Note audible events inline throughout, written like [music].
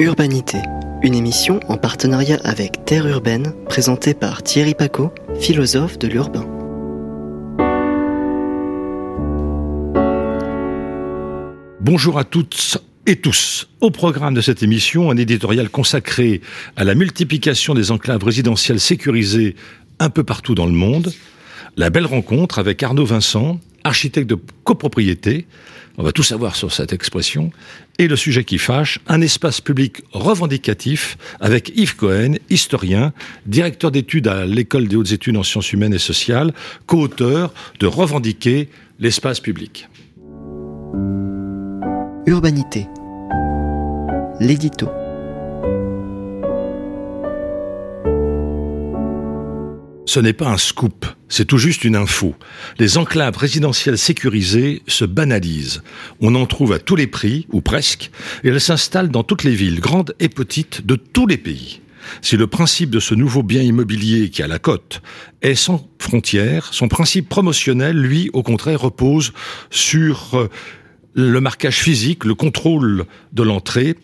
Urbanité, une émission en partenariat avec Terre Urbaine, présentée par Thierry Paco, philosophe de l'urbain. Bonjour à toutes et tous. Au programme de cette émission, un éditorial consacré à la multiplication des enclaves résidentielles sécurisées un peu partout dans le monde. La belle rencontre avec Arnaud Vincent, architecte de copropriété. On va tout savoir sur cette expression. Et le sujet qui fâche, un espace public revendicatif avec Yves Cohen, historien, directeur d'études à l'École des hautes études en sciences humaines et sociales, co-auteur de Revendiquer l'espace public. Urbanité. L'édito. Ce n'est pas un scoop, c'est tout juste une info. Les enclaves résidentielles sécurisées se banalisent. On en trouve à tous les prix, ou presque, et elles s'installent dans toutes les villes, grandes et petites, de tous les pays. Si le principe de ce nouveau bien immobilier qui a la cote est sans frontières, son principe promotionnel, lui, au contraire, repose sur euh, le marquage physique, le contrôle de l'entrée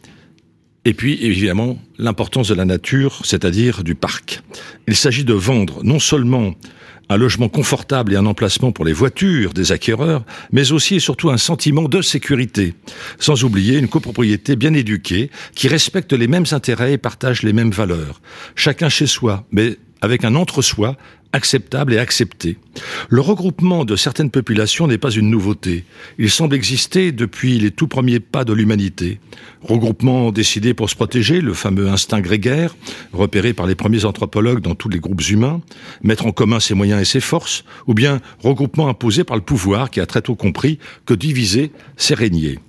et puis, évidemment, l'importance de la nature, c'est-à-dire du parc. Il s'agit de vendre non seulement un logement confortable et un emplacement pour les voitures des acquéreurs, mais aussi et surtout un sentiment de sécurité, sans oublier une copropriété bien éduquée qui respecte les mêmes intérêts et partage les mêmes valeurs. Chacun chez soi, mais avec un entre-soi acceptable et accepté. Le regroupement de certaines populations n'est pas une nouveauté. Il semble exister depuis les tout premiers pas de l'humanité. Regroupement décidé pour se protéger, le fameux instinct grégaire, repéré par les premiers anthropologues dans tous les groupes humains, mettre en commun ses moyens et ses forces, ou bien regroupement imposé par le pouvoir qui a très tôt compris que diviser, c'est régner.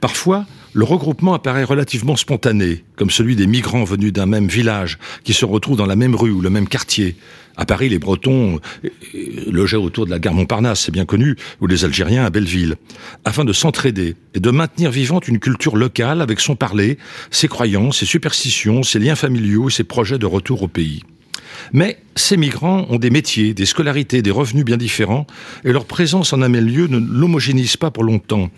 Parfois, le regroupement apparaît relativement spontané, comme celui des migrants venus d'un même village, qui se retrouvent dans la même rue ou le même quartier. À Paris, les Bretons euh, logeaient autour de la gare Montparnasse, c'est bien connu, ou les Algériens à Belleville, afin de s'entraider et de maintenir vivante une culture locale avec son parler, ses croyances, ses superstitions, ses liens familiaux et ses projets de retour au pays. Mais ces migrants ont des métiers, des scolarités, des revenus bien différents, et leur présence en un même lieu ne l'homogénise pas pour longtemps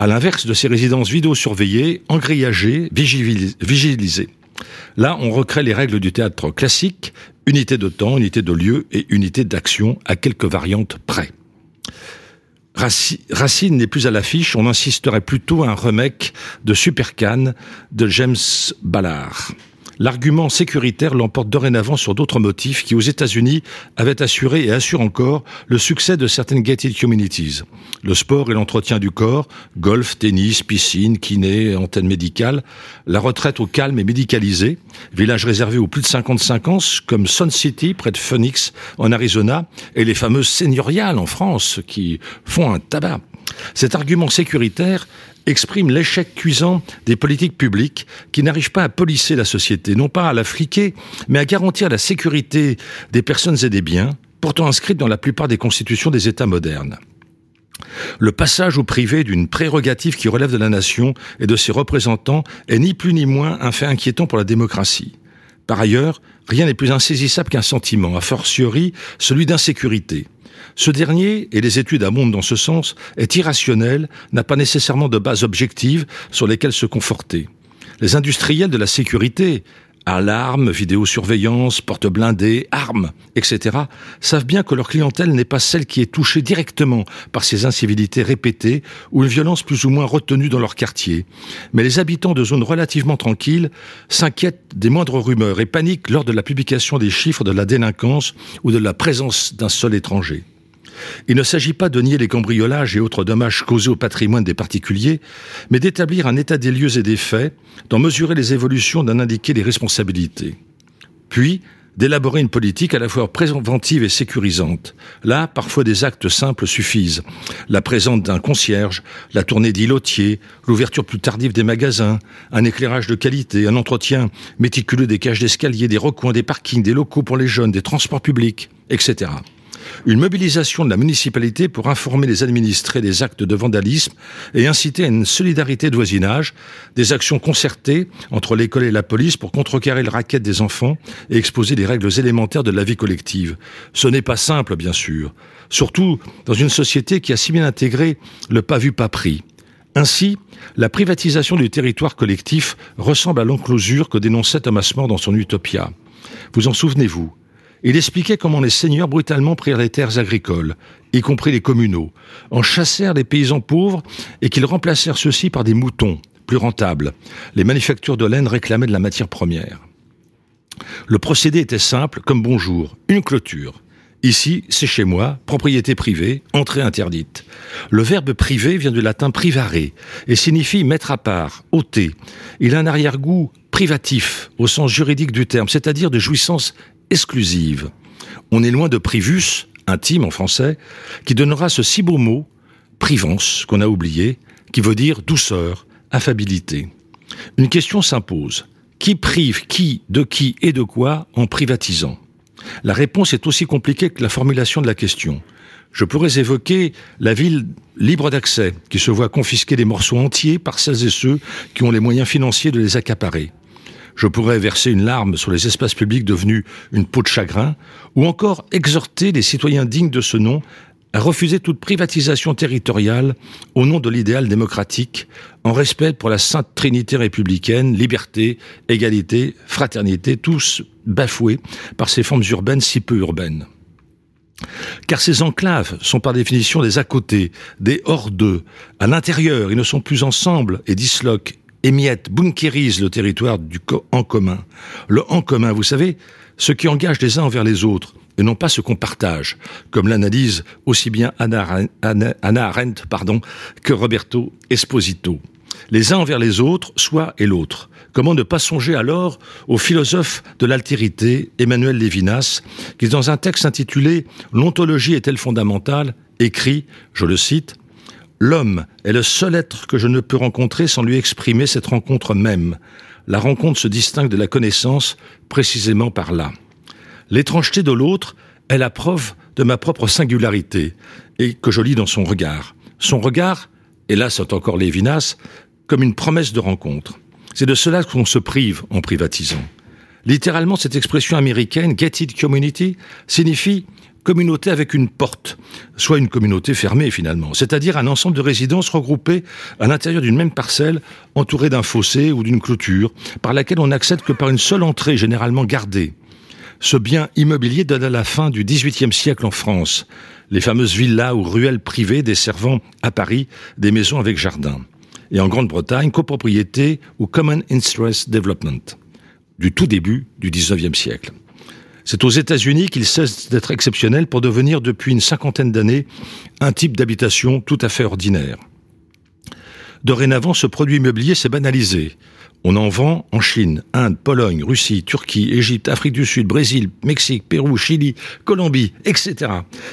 à l'inverse de ces résidences vidéo-surveillées, engrillagées, vigilisées. Là, on recrée les règles du théâtre classique, unité de temps, unité de lieu et unité d'action à quelques variantes près. Racine n'est plus à l'affiche, on insisterait plutôt à un remake de Supercan de James Ballard l'argument sécuritaire l'emporte dorénavant sur d'autres motifs qui, aux États-Unis, avaient assuré et assurent encore le succès de certaines gated communities. Le sport et l'entretien du corps, golf, tennis, piscine, kiné, antenne médicale, la retraite au calme et médicalisé, village réservé aux plus de 55 ans, comme Sun City, près de Phoenix, en Arizona, et les fameuses seigneuriales en France, qui font un tabac. Cet argument sécuritaire exprime l'échec cuisant des politiques publiques qui n'arrivent pas à polisser la société, non pas à la fliquer, mais à garantir la sécurité des personnes et des biens, pourtant inscrites dans la plupart des constitutions des États modernes. Le passage au privé d'une prérogative qui relève de la nation et de ses représentants est ni plus ni moins un fait inquiétant pour la démocratie. Par ailleurs, rien n'est plus insaisissable qu'un sentiment, a fortiori celui d'insécurité. Ce dernier, et les études abondent dans ce sens, est irrationnel, n'a pas nécessairement de base objective sur lesquelles se conforter. Les industriels de la sécurité, alarmes, vidéosurveillance, portes blindées, armes, etc., savent bien que leur clientèle n'est pas celle qui est touchée directement par ces incivilités répétées ou une violence plus ou moins retenue dans leur quartier. Mais les habitants de zones relativement tranquilles s'inquiètent des moindres rumeurs et paniquent lors de la publication des chiffres de la délinquance ou de la présence d'un seul étranger. Il ne s'agit pas de nier les cambriolages et autres dommages causés au patrimoine des particuliers, mais d'établir un état des lieux et des faits, d'en mesurer les évolutions, d'en indiquer les responsabilités. Puis, d'élaborer une politique à la fois préventive et sécurisante. Là, parfois des actes simples suffisent. La présence d'un concierge, la tournée d'îlotiers, l'ouverture plus tardive des magasins, un éclairage de qualité, un entretien méticuleux des cages d'escalier, des recoins, des parkings, des locaux pour les jeunes, des transports publics, etc une mobilisation de la municipalité pour informer les administrés des actes de vandalisme et inciter à une solidarité de voisinage, des actions concertées entre l'école et la police pour contrecarrer le racket des enfants et exposer les règles élémentaires de la vie collective. Ce n'est pas simple, bien sûr, surtout dans une société qui a si bien intégré le pas vu, pas pris. Ainsi, la privatisation du territoire collectif ressemble à l'enclosure que dénonçait Thomas More dans son Utopia. Vous en souvenez-vous? Il expliquait comment les seigneurs brutalement prirent les terres agricoles, y compris les communaux, en chassèrent les paysans pauvres et qu'ils remplacèrent ceux-ci par des moutons, plus rentables. Les manufactures de laine réclamaient de la matière première. Le procédé était simple comme bonjour, une clôture. Ici, c'est chez moi, propriété privée, entrée interdite. Le verbe privé vient du latin privare et signifie mettre à part, ôter. Il a un arrière-goût privatif au sens juridique du terme, c'est-à-dire de jouissance exclusive. On est loin de privus, intime en français, qui donnera ce si beau mot, privance, qu'on a oublié, qui veut dire douceur, affabilité. Une question s'impose. Qui prive qui, de qui et de quoi en privatisant? La réponse est aussi compliquée que la formulation de la question. Je pourrais évoquer la ville libre d'accès, qui se voit confisquer des morceaux entiers par celles et ceux qui ont les moyens financiers de les accaparer. Je pourrais verser une larme sur les espaces publics devenus une peau de chagrin, ou encore exhorter les citoyens dignes de ce nom à refuser toute privatisation territoriale au nom de l'idéal démocratique, en respect pour la sainte trinité républicaine, liberté, égalité, fraternité, tous bafoués par ces formes urbaines si peu urbaines. Car ces enclaves sont par définition des à côté, des hors d'eux. À l'intérieur, ils ne sont plus ensemble et disloquent, émiettent, bunkérisent le territoire du en commun. Le en commun, vous savez, ce qui engage les uns envers les autres, et non pas ce qu'on partage, comme l'analyse aussi bien Anna, Arendt pardon, que Roberto Esposito. Les uns envers les autres, soi et l'autre. Comment ne pas songer alors au philosophe de l'altérité, Emmanuel Lévinas, qui dans un texte intitulé L'ontologie est-elle fondamentale? écrit, je le cite, L'homme est le seul être que je ne peux rencontrer sans lui exprimer cette rencontre même. La rencontre se distingue de la connaissance précisément par là. L'étrangeté de l'autre est la preuve de ma propre singularité, et que je lis dans son regard. Son regard, et là c'est encore Lévinas, comme une promesse de rencontre. C'est de cela qu'on se prive en privatisant. Littéralement, cette expression américaine, gated community, signifie communauté avec une porte, soit une communauté fermée finalement, c'est-à-dire un ensemble de résidences regroupées à l'intérieur d'une même parcelle, entourée d'un fossé ou d'une clôture, par laquelle on n'accède que par une seule entrée, généralement gardée. Ce bien immobilier date à la fin du XVIIIe siècle en France, les fameuses villas ou ruelles privées desservant à Paris des maisons avec jardin. Et en Grande-Bretagne, copropriété ou Common Interest Development, du tout début du XIXe siècle. C'est aux États-Unis qu'il cesse d'être exceptionnel pour devenir depuis une cinquantaine d'années un type d'habitation tout à fait ordinaire. Dorénavant, ce produit immobilier s'est banalisé. On en vend en Chine, Inde, Pologne, Russie, Turquie, Égypte, Afrique du Sud, Brésil, Mexique, Pérou, Chili, Colombie, etc.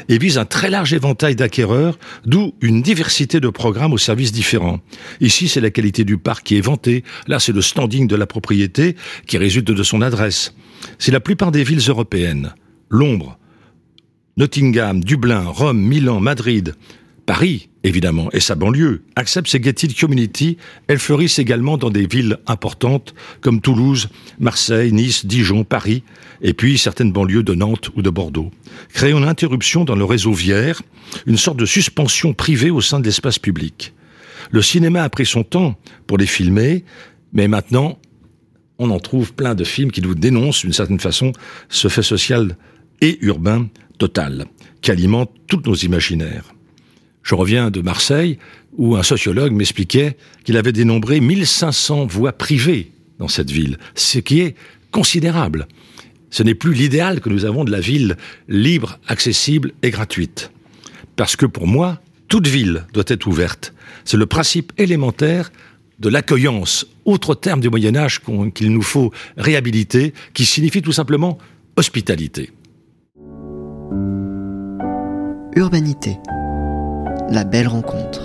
et vise un très large éventail d'acquéreurs, d'où une diversité de programmes aux services différents. Ici, c'est la qualité du parc qui est vantée, là, c'est le standing de la propriété qui résulte de son adresse. C'est la plupart des villes européennes. Londres, Nottingham, Dublin, Rome, Milan, Madrid, Paris, évidemment, et sa banlieue, acceptent ces gated community. Elles fleurissent également dans des villes importantes comme Toulouse, Marseille, Nice, Dijon, Paris, et puis certaines banlieues de Nantes ou de Bordeaux. Créant une interruption dans le réseau viaire, une sorte de suspension privée au sein de l'espace public. Le cinéma a pris son temps pour les filmer, mais maintenant, on en trouve plein de films qui nous dénoncent d'une certaine façon ce fait social et urbain total, qui alimente tous nos imaginaires. Je reviens de Marseille, où un sociologue m'expliquait qu'il avait dénombré 1500 voies privées dans cette ville, ce qui est considérable. Ce n'est plus l'idéal que nous avons de la ville libre, accessible et gratuite. Parce que pour moi, toute ville doit être ouverte. C'est le principe élémentaire de l'accueillance, autre terme du Moyen Âge qu'il nous faut réhabiliter, qui signifie tout simplement hospitalité. Urbanité la belle rencontre.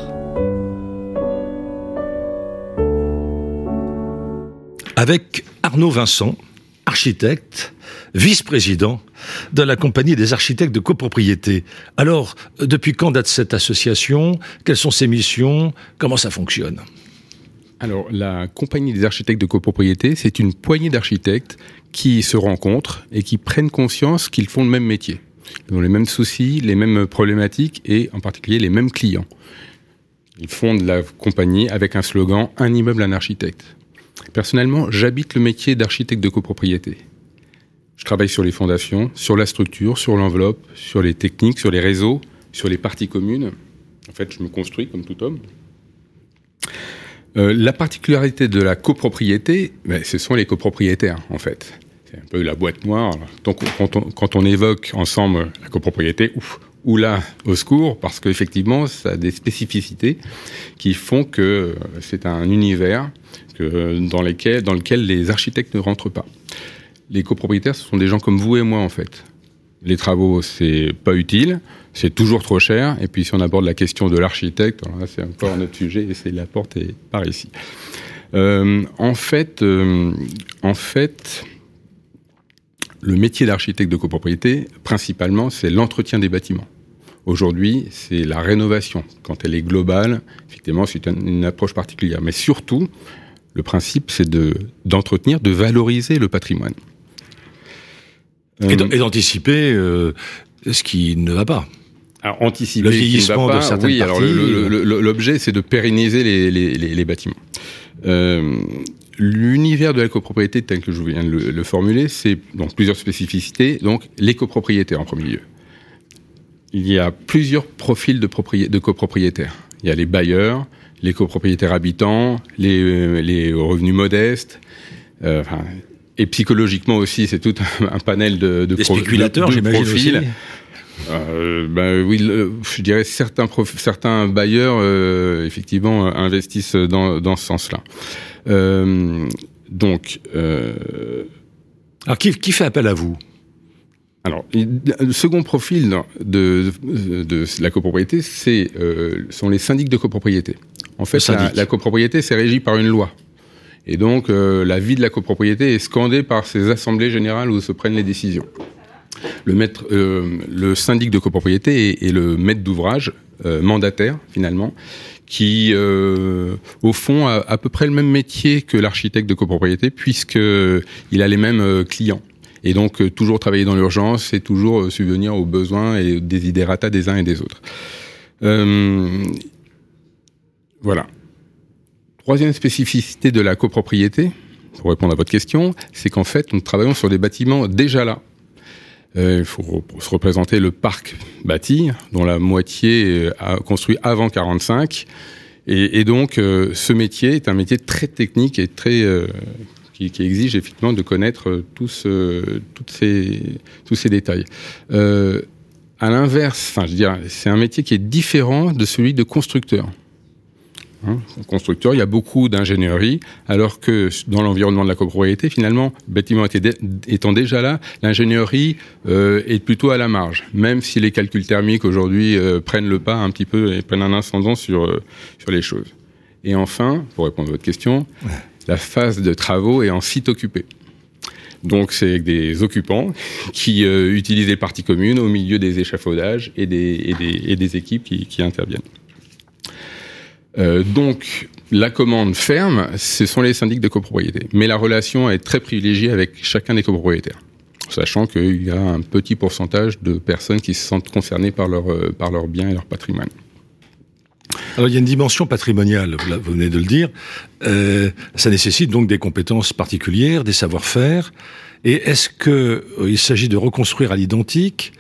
Avec Arnaud Vincent, architecte, vice-président de la compagnie des architectes de copropriété. Alors, depuis quand date cette association? Quelles sont ses missions? Comment ça fonctionne? Alors, la compagnie des architectes de copropriété, c'est une poignée d'architectes qui se rencontrent et qui prennent conscience qu'ils font le même métier. Ils ont les mêmes soucis, les mêmes problématiques et en particulier les mêmes clients. Ils fondent la compagnie avec un slogan Un immeuble, un architecte. Personnellement, j'habite le métier d'architecte de copropriété. Je travaille sur les fondations, sur la structure, sur l'enveloppe, sur les techniques, sur les réseaux, sur les parties communes. En fait, je me construis comme tout homme. Euh, la particularité de la copropriété, ben, ce sont les copropriétaires, en fait. C'est un peu la boîte noire. Donc, quand on, quand on évoque ensemble la copropriété, ouf, ou là, au secours, parce qu'effectivement, ça a des spécificités qui font que euh, c'est un univers que, dans, dans lequel les architectes ne rentrent pas. Les copropriétaires, ce sont des gens comme vous et moi, en fait. Les travaux, c'est pas utile, c'est toujours trop cher, et puis si on aborde la question de l'architecte, c'est encore un autre sujet, et c'est la porte est par ici. Euh, en fait, euh, en fait, le métier d'architecte de copropriété, principalement, c'est l'entretien des bâtiments. Aujourd'hui, c'est la rénovation. Quand elle est globale, effectivement, c'est une approche particulière. Mais surtout, le principe, c'est de, d'entretenir, de valoriser le patrimoine. Et d'anticiper euh, ce qui ne va pas. Alors, anticiper le vieillissement pas, de certaines oui, parties. Alors l'objet, c'est de pérenniser les, les, les, les bâtiments. Euh, L'univers de la copropriété, tel que je viens de le, le formuler, c'est donc plusieurs spécificités. Donc, les copropriétaires en premier lieu il y a plusieurs profils de, de copropriétaires. Il y a les bailleurs, les copropriétaires habitants, les, euh, les revenus modestes. Euh, enfin, et psychologiquement aussi, c'est tout un, panel de, de, Des spéculateurs, de, de profils. Euh, ben oui, je dirais certains certains bailleurs euh, effectivement investissent dans, dans ce sens-là. Euh, donc, euh, alors qui, qui fait appel à vous? Alors, le second profil de, de, la copropriété, c'est euh, sont les syndics de copropriété. En fait, la, la, copropriété, c'est régi par une loi. Et donc, euh, la vie de la copropriété est scandée par ces assemblées générales où se prennent les décisions. Euh, le syndic de copropriété est, est le maître d'ouvrage, euh, mandataire finalement, qui, euh, au fond, a à peu près le même métier que l'architecte de copropriété, puisque il a les mêmes clients. Et donc, toujours travailler dans l'urgence et toujours subvenir aux besoins et des idératas des uns et des autres. Voilà. Troisième spécificité de la copropriété, pour répondre à votre question, c'est qu'en fait, nous travaillons sur des bâtiments déjà là. Euh, il faut se représenter le parc bâti, dont la moitié a construit avant 45. Et, donc, euh, ce métier est un métier très technique et très euh, qui, exige effectivement de connaître euh, tous, ces, détails. Euh, à l'inverse, c'est un métier qui est différent de celui de constructeur. Hein, constructeur, il y a beaucoup d'ingénierie, alors que dans l'environnement de la copropriété, finalement, le bâtiment étant déjà là, l'ingénierie euh, est plutôt à la marge, même si les calculs thermiques aujourd'hui euh, prennent le pas un petit peu et prennent un incendant sur, euh, sur les choses. Et enfin, pour répondre à votre question, ouais la phase de travaux est en site occupé. Donc c'est des occupants qui utilisent les parties communes au milieu des échafaudages et des, et des, et des équipes qui, qui interviennent. Euh, donc la commande ferme, ce sont les syndics de copropriété. Mais la relation est très privilégiée avec chacun des copropriétaires, sachant qu'il y a un petit pourcentage de personnes qui se sentent concernées par leur, euh, par leur bien et leur patrimoine. Alors il y a une dimension patrimoniale, vous venez de le dire. Euh, ça nécessite donc des compétences particulières, des savoir-faire. Et est-ce que il s'agit de reconstruire à l'identique,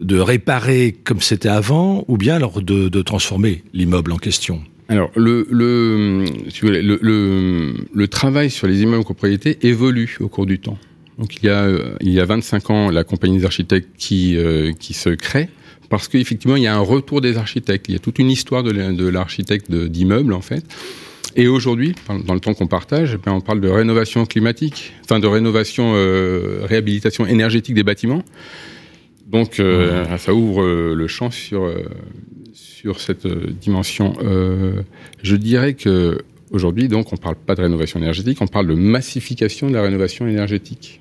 de réparer comme c'était avant, ou bien alors de transformer l'immeuble en question? Alors, le, le, le, le, le travail sur les immeubles en copropriété évolue au cours du temps. Donc, il y a, il y a 25 ans, la compagnie des architectes qui, euh, qui se crée parce qu'effectivement, il y a un retour des architectes. Il y a toute une histoire de l'architecte d'immeuble, en fait. Et aujourd'hui, dans le temps qu'on partage, eh on parle de rénovation climatique, enfin de rénovation, euh, réhabilitation énergétique des bâtiments. Donc, euh, mmh. ça ouvre euh, le champ sur euh, sur cette dimension. je dirais que aujourd'hui, donc, on parle pas de rénovation énergétique, on parle de massification de la rénovation énergétique.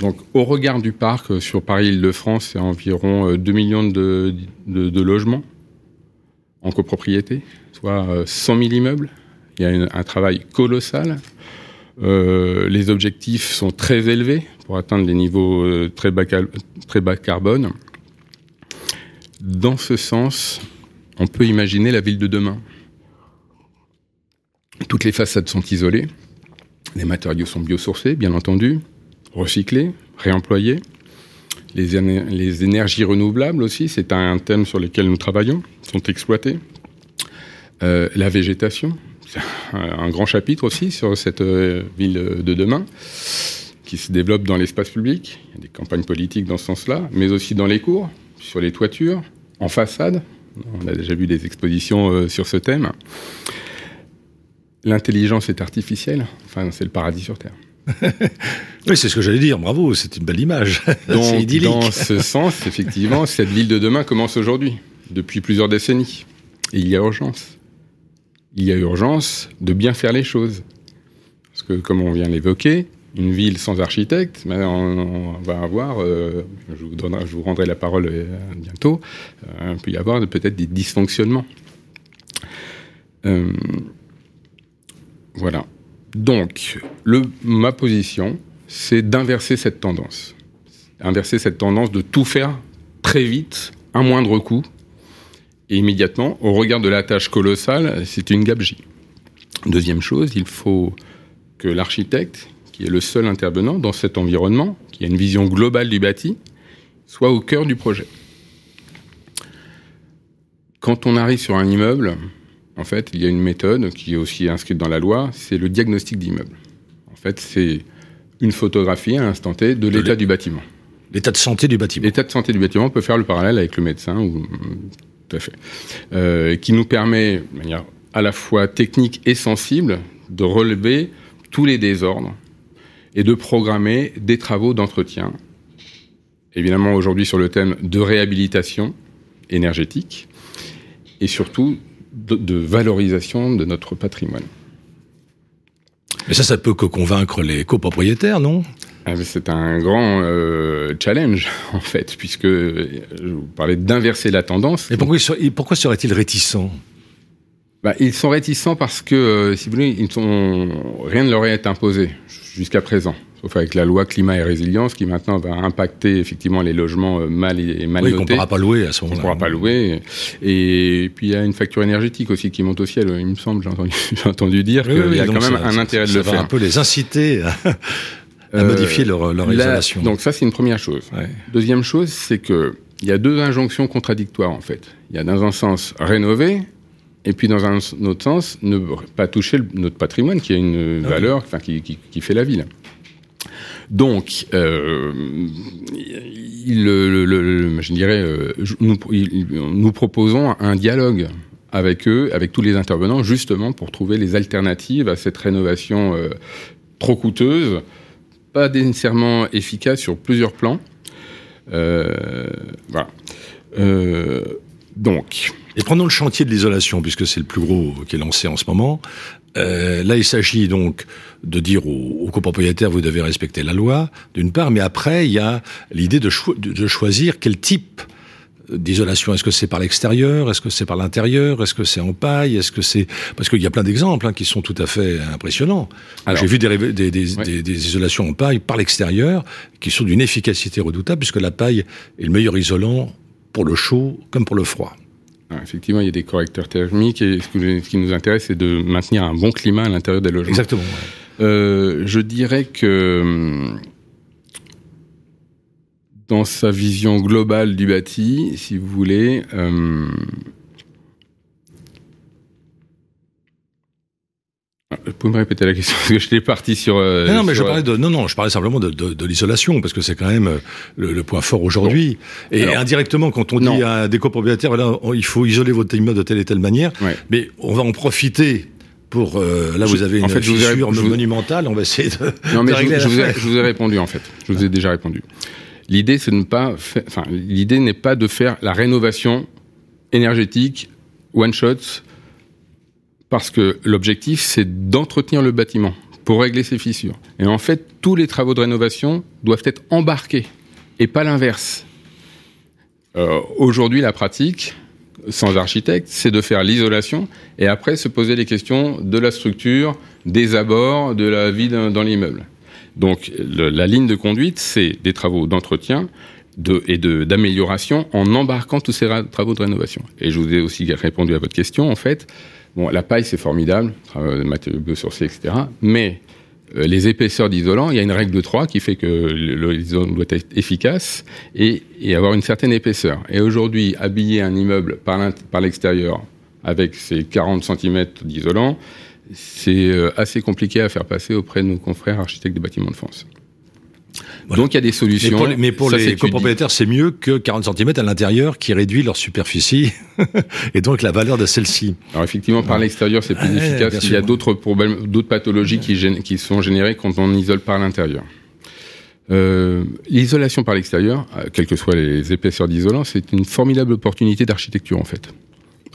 Donc, au regard du parc sur Paris-Île-de-France, c'est environ 2 euh, millions de, de, de, logements en copropriété, soit 100 euh, 000 immeubles. Il y a une, un travail colossal. Euh, les objectifs sont très élevés pour atteindre des niveaux très bas, très bas carbone. Dans ce sens, on peut imaginer la ville de demain. Toutes les façades sont isolées, les matériaux sont biosourcés, bien entendu, recyclés, réemployés. Les, énergies renouvelables aussi, c'est un thème sur lequel nous travaillons, sont exploitées. Euh, la végétation, un, grand chapitre aussi sur cette euh, ville de demain qui se développe dans l'espace public. Il y a des campagnes politiques dans ce sens-là, mais aussi dans les cours, sur les toitures, en façade. On a déjà vu des expositions euh, sur ce thème. L'intelligence est artificielle. Enfin, c'est le paradis sur Terre. [laughs] oui, c'est ce que j'allais dire. Bravo, c'est une belle image. [laughs] Donc, dans ce [laughs] sens, effectivement, cette ville de demain commence aujourd'hui, depuis plusieurs décennies. Et il y a urgence. Il y a urgence de bien faire les choses. Parce que, comme on vient l'évoquer, une ville sans architecte, ben, on, va avoir, euh, je, vous rendrai la parole euh, bientôt, euh, il peut y avoir peut-être des dysfonctionnements. voilà. Donc, ma position, c'est d'inverser cette tendance. Inverser cette tendance de tout faire très vite, à moindre coût, et immédiatement, au regard de la tâche colossale, c'est une gabegie. Deuxième chose, il faut que l'architecte, qui est le seul intervenant dans cet environnement, qui a une vision globale du bâti, soit au cœur du projet. Quand on arrive sur un immeuble, en fait, il y a une méthode qui est aussi inscrite dans la loi, c'est le diagnostic d'immeuble. En fait, c'est une photographie à l'instant T de l'état du bâtiment. L'état de santé du bâtiment. L'état de santé du bâtiment, on peut faire le parallèle avec le médecin, ou, tout. Euh, qui nous permet, de manière à la fois technique et sensible, de relever tous les désordres et de programmer des travaux d'entretien. Évidemment, aujourd'hui, sur le thème de réhabilitation énergétique et surtout de, valorisation de notre patrimoine. Mais ça, ça peut que convaincre les copropriétaires, non? Ah, c'est un grand euh, challenge, [laughs] en fait, puisque je vous parlais d'inverser la tendance. Et pourquoi, pourquoi seraient-ils réticents? Bah, Ils sont réticents parce que, euh, si vous voulez, ils sont, rien ne leur est imposé jusqu'à présent. Sauf avec la loi climat et résilience qui maintenant va impacter effectivement les logements euh, mal et mal oui, notés. qu'on ne pourra pas louer à ce moment-là. On pourra pas louer. Et puis il y a une facture énergétique aussi qui monte au ciel. Il me semble, j'ai entendu, [laughs] entendu, dire qu'il y a quand même un intérêt de le faire. Ça va un peu les inciter à, euh, modifier leur, leur isolation. Donc ça, c'est une première chose. Deuxième chose, c'est que il y a deux injonctions contradictoires en fait. Il y a dans un sens rénover et puis dans un autre sens, ne pas toucher notre patrimoine qui a une valeur, enfin qui, qui, fait la ville. Donc, euh, il, le, je dirais, euh, nous, nous proposons un dialogue avec eux, avec tous les intervenants, justement pour trouver les alternatives à cette rénovation euh, trop coûteuse, pas nécessairement efficace sur plusieurs plans. voilà. donc, et prenons le chantier de l'isolation, puisque c'est le plus gros qui est lancé en ce moment. Euh, là, il s'agit donc de dire aux, copropriétaires, vous devez respecter la loi, d'une part, mais après, il y a l'idée de, de, choisir quel type d'isolation Est-ce que c'est par l'extérieur Est-ce que c'est par l'intérieur Est-ce que c'est en paille Est-ce que c'est parce qu'il y a plein d'exemples hein, qui sont tout à fait impressionnants. J'ai vu des, des, des, des, isolations en paille par l'extérieur qui sont d'une efficacité redoutable puisque la paille est le meilleur isolant pour le chaud comme pour le froid. Effectivement, il y a des correcteurs thermiques et ce, qui nous intéresse, c'est de maintenir un bon climat à l'intérieur des logements. Exactement. Euh, je dirais que hum, dans sa vision globale du bâti, si vous voulez, hum, Vous pouvez me répéter la question [laughs] parce que j'étais parti sur. Euh, non, mais je parlais de non, non, je parlais simplement de, de, de l'isolation parce que c'est quand même euh, le, point fort aujourd'hui. Et indirectement, quand on dit à des copropriétaires, voilà, il faut isoler votre immeuble de telle et telle manière, mais on va en profiter pour euh, là vous avez une en fait, fissure monumentale, on va essayer de. Non, mais je, je, vous ai, je, vous ai, répondu en fait. Je vous ai déjà répondu. L'idée, n'est pas de faire la rénovation énergétique one shot parce que l'objectif, c'est d'entretenir le bâtiment pour régler ses fissures. Et en fait, tous les travaux de rénovation doivent être embarqués et pas l'inverse. Euh, aujourd'hui, la pratique, sans architecte, c'est de faire l'isolation et après se poser les questions de la structure, des abords, de la vie dans, l'immeuble. Donc la ligne de conduite, c'est des travaux d'entretien, de, et d'amélioration en embarquant tous ces travaux de rénovation. Et je vous ai aussi répondu à votre question, en fait. Bon, la paille, c'est formidable, matériaux biosourcés, etc. Mais euh, les épaisseurs d'isolant, il y a une règle de 3 qui fait que l'isolant doit être efficace et, et, avoir une certaine épaisseur. Et aujourd'hui, habiller un immeuble par l'extérieur avec ses 40 cm d'isolant, c'est euh, assez compliqué à faire passer auprès de nos confrères architectes des bâtiments de France. Donc il y a des solutions. Mais pour, les copropriétaires, c'est mieux que 40 cm à l'intérieur qui réduit leur superficie [laughs] et donc la valeur de celle-ci. Alors effectivement, par l'extérieur, c'est plus efficace. Il y a d'autres problèmes, d'autres pathologies qui, qui, sont générées quand on isole par l'intérieur. Euh, L'isolation par l'extérieur, euh, quelles que soient les épaisseurs d'isolant, c'est une formidable opportunité d'architecture en fait.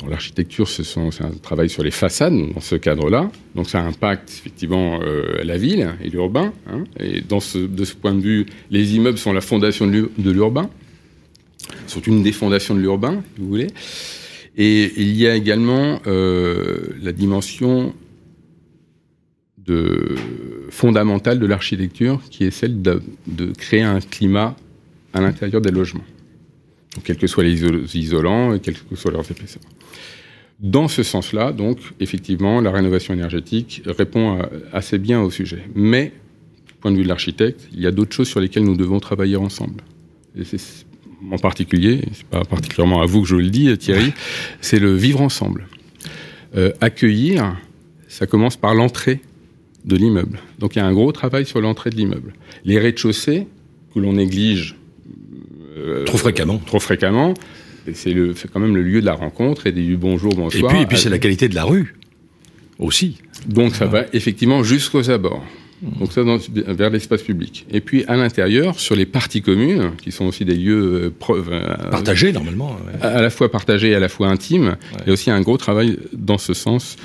L'architecture, c'est un travail sur les façades dans ce cadre-là. Donc ça impacte effectivement euh, la ville et l'urbain. Hein. Et dans de ce point de vue, les immeubles sont la fondation de l'urbain, sont une des fondations de l'urbain, si vous voulez. Et il y a également euh, la dimension de, fondamentale de l'architecture, qui est celle de créer un climat à l'intérieur des logements quels que soient les isolants et quelles que soient leurs épaisseurs. Dans ce sens-là, donc, effectivement, la rénovation énergétique répond assez bien au sujet. Mais, du point de vue de l'architecte, il y a d'autres choses sur lesquelles nous devons travailler ensemble. Et en particulier, c'est pas particulièrement à vous que je le dis, Thierry, c'est le vivre ensemble. Euh, accueillir, ça commence par l'entrée de l'immeuble. Donc il y a un gros travail sur l'entrée de l'immeuble. Les rez-de-chaussée, que l'on néglige trop fréquemment. Trop fréquemment. C'est quand même le lieu de la rencontre et du bonjour, bonsoir. Et puis, et puis c'est la qualité de la rue aussi. Donc ça va effectivement jusqu'aux abords. Donc ça, dans, vers l'espace public. Et puis à l'intérieur, sur les parties communes, qui sont aussi des lieux euh, euh, partagés normalement, à, la fois partagés et à la fois intimes. Il y a aussi un gros travail dans ce sens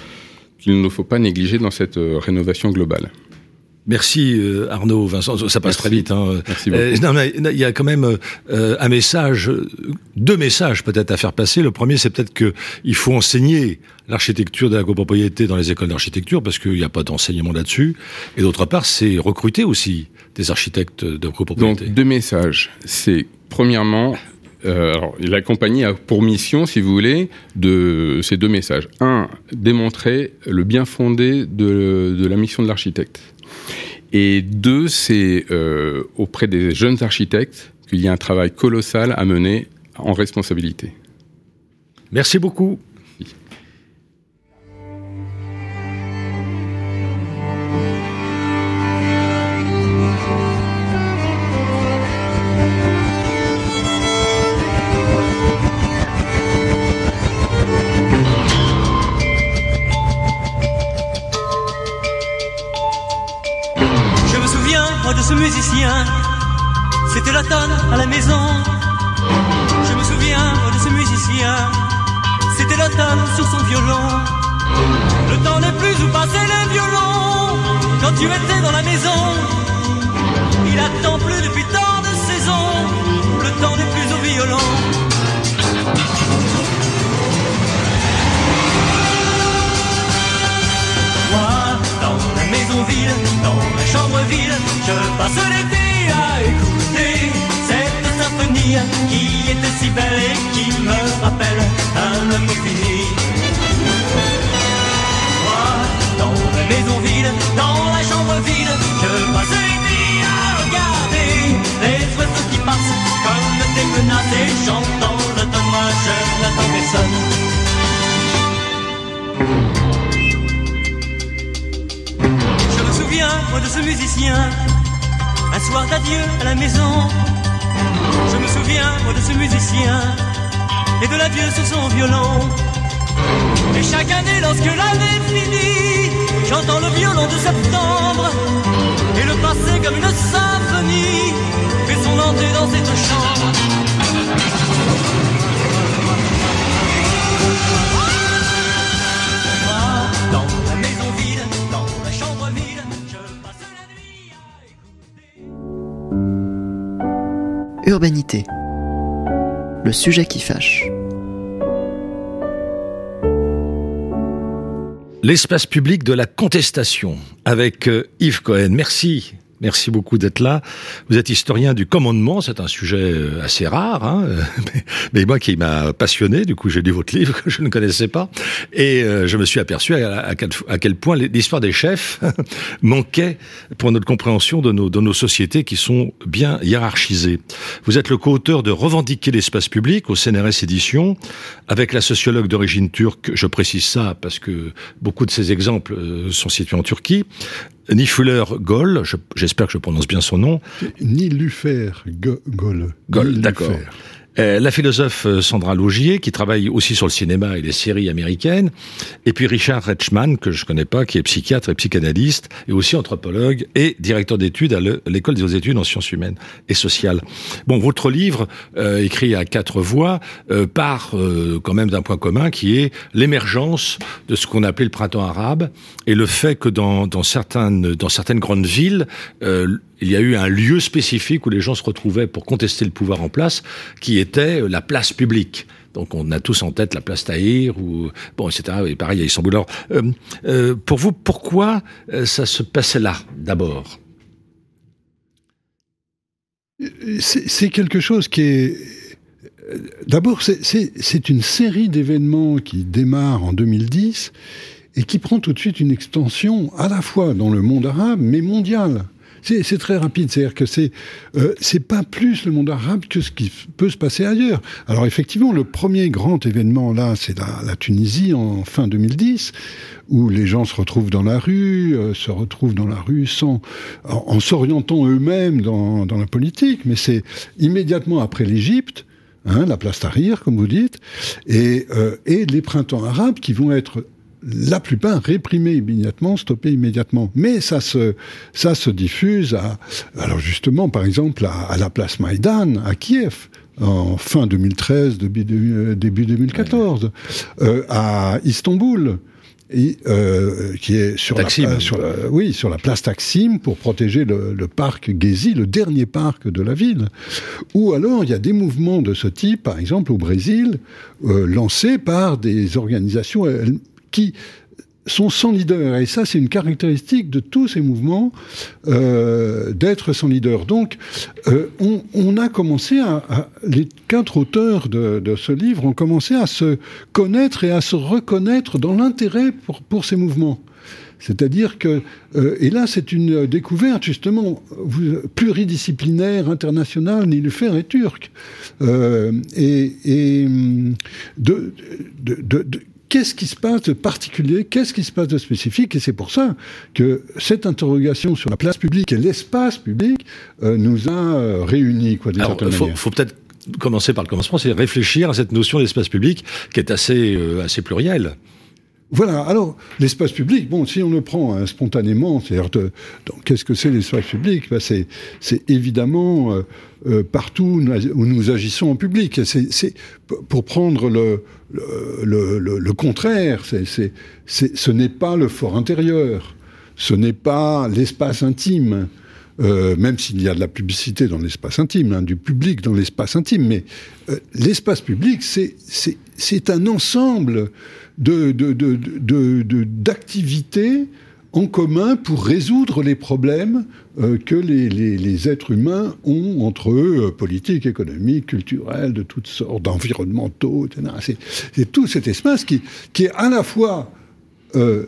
qu'il ne faut pas négliger dans cette rénovation globale. Merci euh, Arnaud, Vincent, ça passe très vite. Hein. Merci beaucoup. Euh, il y a quand même euh, un message, deux messages peut-être à faire passer. Le premier, c'est peut-être qu'il faut enseigner l'architecture de la copropriété dans les écoles d'architecture parce qu'il n'y a pas d'enseignement là-dessus. Et d'autre part, c'est recruter aussi des architectes de copropriété. Donc deux messages. C'est premièrement alors, la compagnie a pour mission, si vous voulez, de ces deux messages. Un, démontrer le bien fondé de, de la mission de l'architecte. Et deux, c'est euh, auprès des jeunes architectes qu'il y a un travail colossal à mener en responsabilité. Merci beaucoup. C'était l'automne à la maison. Je me souviens de ce musicien. C'était l'automne sur son violon. Le temps n'est plus où passer le violon. Quand tu étais dans la maison, il attend plus depuis tant de saisons. Le temps n'est plus au violon. Dans la chambre vide, je passe l'été à écouter cette symphonie qui était si belle et qui me rappelle un amour fini. Moi, dans la maison vide, dans la chambre vide, je passe nuits à regarder les oiseaux qui passent comme des menaces et chantant le dommage, je n'attends personne. Moi, de ce musicien un soir d'adieu à la maison. Je me souviens, moi, de ce musicien et de l'adieu sur son violon. Et chaque année, lorsque l'année finit, j'entends le violon de septembre et le passé comme une symphonie fait son entrée dans cette chambre. Urbanité. Le sujet qui fâche. L'espace public de la contestation avec euh, Yves Cohen. Merci Merci beaucoup d'être là. Vous êtes historien du commandement, c'est un sujet euh, assez rare, hein [laughs] mais, moi qui m'a passionné, du coup j'ai lu votre livre que je ne connaissais pas, et euh, je me suis aperçu à, quel, point l'histoire des chefs [laughs] manquait pour notre compréhension de nos, sociétés qui sont bien hiérarchisées. Vous êtes le co-auteur de Revendiquer l'espace public au CNRS Édition, avec la sociologue d'origine turque, je précise ça parce que beaucoup de ces exemples euh, sont situés en Turquie, Nifuller Goll, j'espère que je prononce bien son nom. Nilufer Goll. Goll, d'accord. Euh, la philosophe euh, Sandra Logier, qui travaille aussi sur le cinéma et les séries américaines, et puis Richard Retchman, que je connais pas, qui est psychiatre et psychanalyste, et aussi anthropologue et directeur d'études à l'école des études en sciences humaines et sociales. Bon, votre livre, euh, écrit à quatre voix, part quand même d'un point commun qui est l'émergence de ce qu'on appelait le printemps arabe et le fait que dans, dans certaines, dans certaines grandes villes, il y a eu un lieu spécifique où les gens se retrouvaient pour contester le pouvoir en place, qui était la place publique. Donc on a tous en tête la place Tahir ou bon etc. Et pareil à Istanbul. Alors euh, euh, pour vous, pourquoi euh, ça se passait là d'abord? C'est quelque chose qui est d'abord c'est une série d'événements qui démarre en 2010 et qui prend tout de suite une extension à la fois dans le monde arabe mais mondial. C'est très rapide, c'est-à-dire que c'est euh, c'est pas plus le monde arabe que ce qui peut se passer ailleurs. Alors effectivement, le premier grand événement là, c'est la, Tunisie en fin 2010, où les gens se retrouvent dans la rue, euh, se retrouvent dans la rue en, s'orientant eux-mêmes dans, la politique, mais c'est immédiatement après l'Égypte. Hein, la place Tahrir, comme vous dites, et, euh, et les printemps arabes qui vont être la plupart réprimés immédiatement, stoppés immédiatement. Mais ça se, ça se diffuse à, alors justement, par exemple, à, la place Maïdan, à Kiev, en fin 2013, début, début 2014, euh, à Istanbul. Et, euh, qui est sur la, sur oui sur la place Taksim pour protéger le, parc Gezi, le dernier parc de la ville. Ou alors il y a des mouvements de ce type, par exemple au Brésil, euh, lancés par des organisations qui sont sans leader. Et ça, c'est une caractéristique de tous ces mouvements, euh, d'être sans leader. Donc, euh, on, a commencé à, Les quatre auteurs de, ce livre ont commencé à se connaître et à se reconnaître dans l'intérêt pour, ces mouvements. C'est-à-dire que, euh, et là c'est une découverte justement pluridisciplinaire, internationale, Nilufer est turc. et, et de, de, de, qu'est-ce qui se passe de particulier, qu'est-ce qui se passe de spécifique, et c'est pour ça que cette interrogation sur la place publique et l'espace public euh, nous a euh, réunis, quoi, d'une certaine faut, faut peut-être commencer par le commencement, c'est réfléchir à cette notion d'espace public qui est assez, euh, assez plurielle. Voilà, alors l'espace public, bon, si on le prend hein, spontanément, c'est-à-dire qu'est-ce que c'est l'espace public? Ben, C'est évidemment euh, partout où nous agissons en public. C'est pour prendre le, le, le, contraire, ce n'est pas le fort intérieur, ce n'est pas l'espace intime. Euh, même s'il y a de la publicité dans l'espace intime, hein, du public dans l'espace intime, mais euh, l'espace public, c'est un ensemble d'activités en commun pour résoudre les problèmes euh, que les, êtres humains ont entre eux, euh, politiques, économiques, culturels, de toutes sortes, d'environnementaux, etc. C'est tout cet espace qui, qui est à la fois, euh,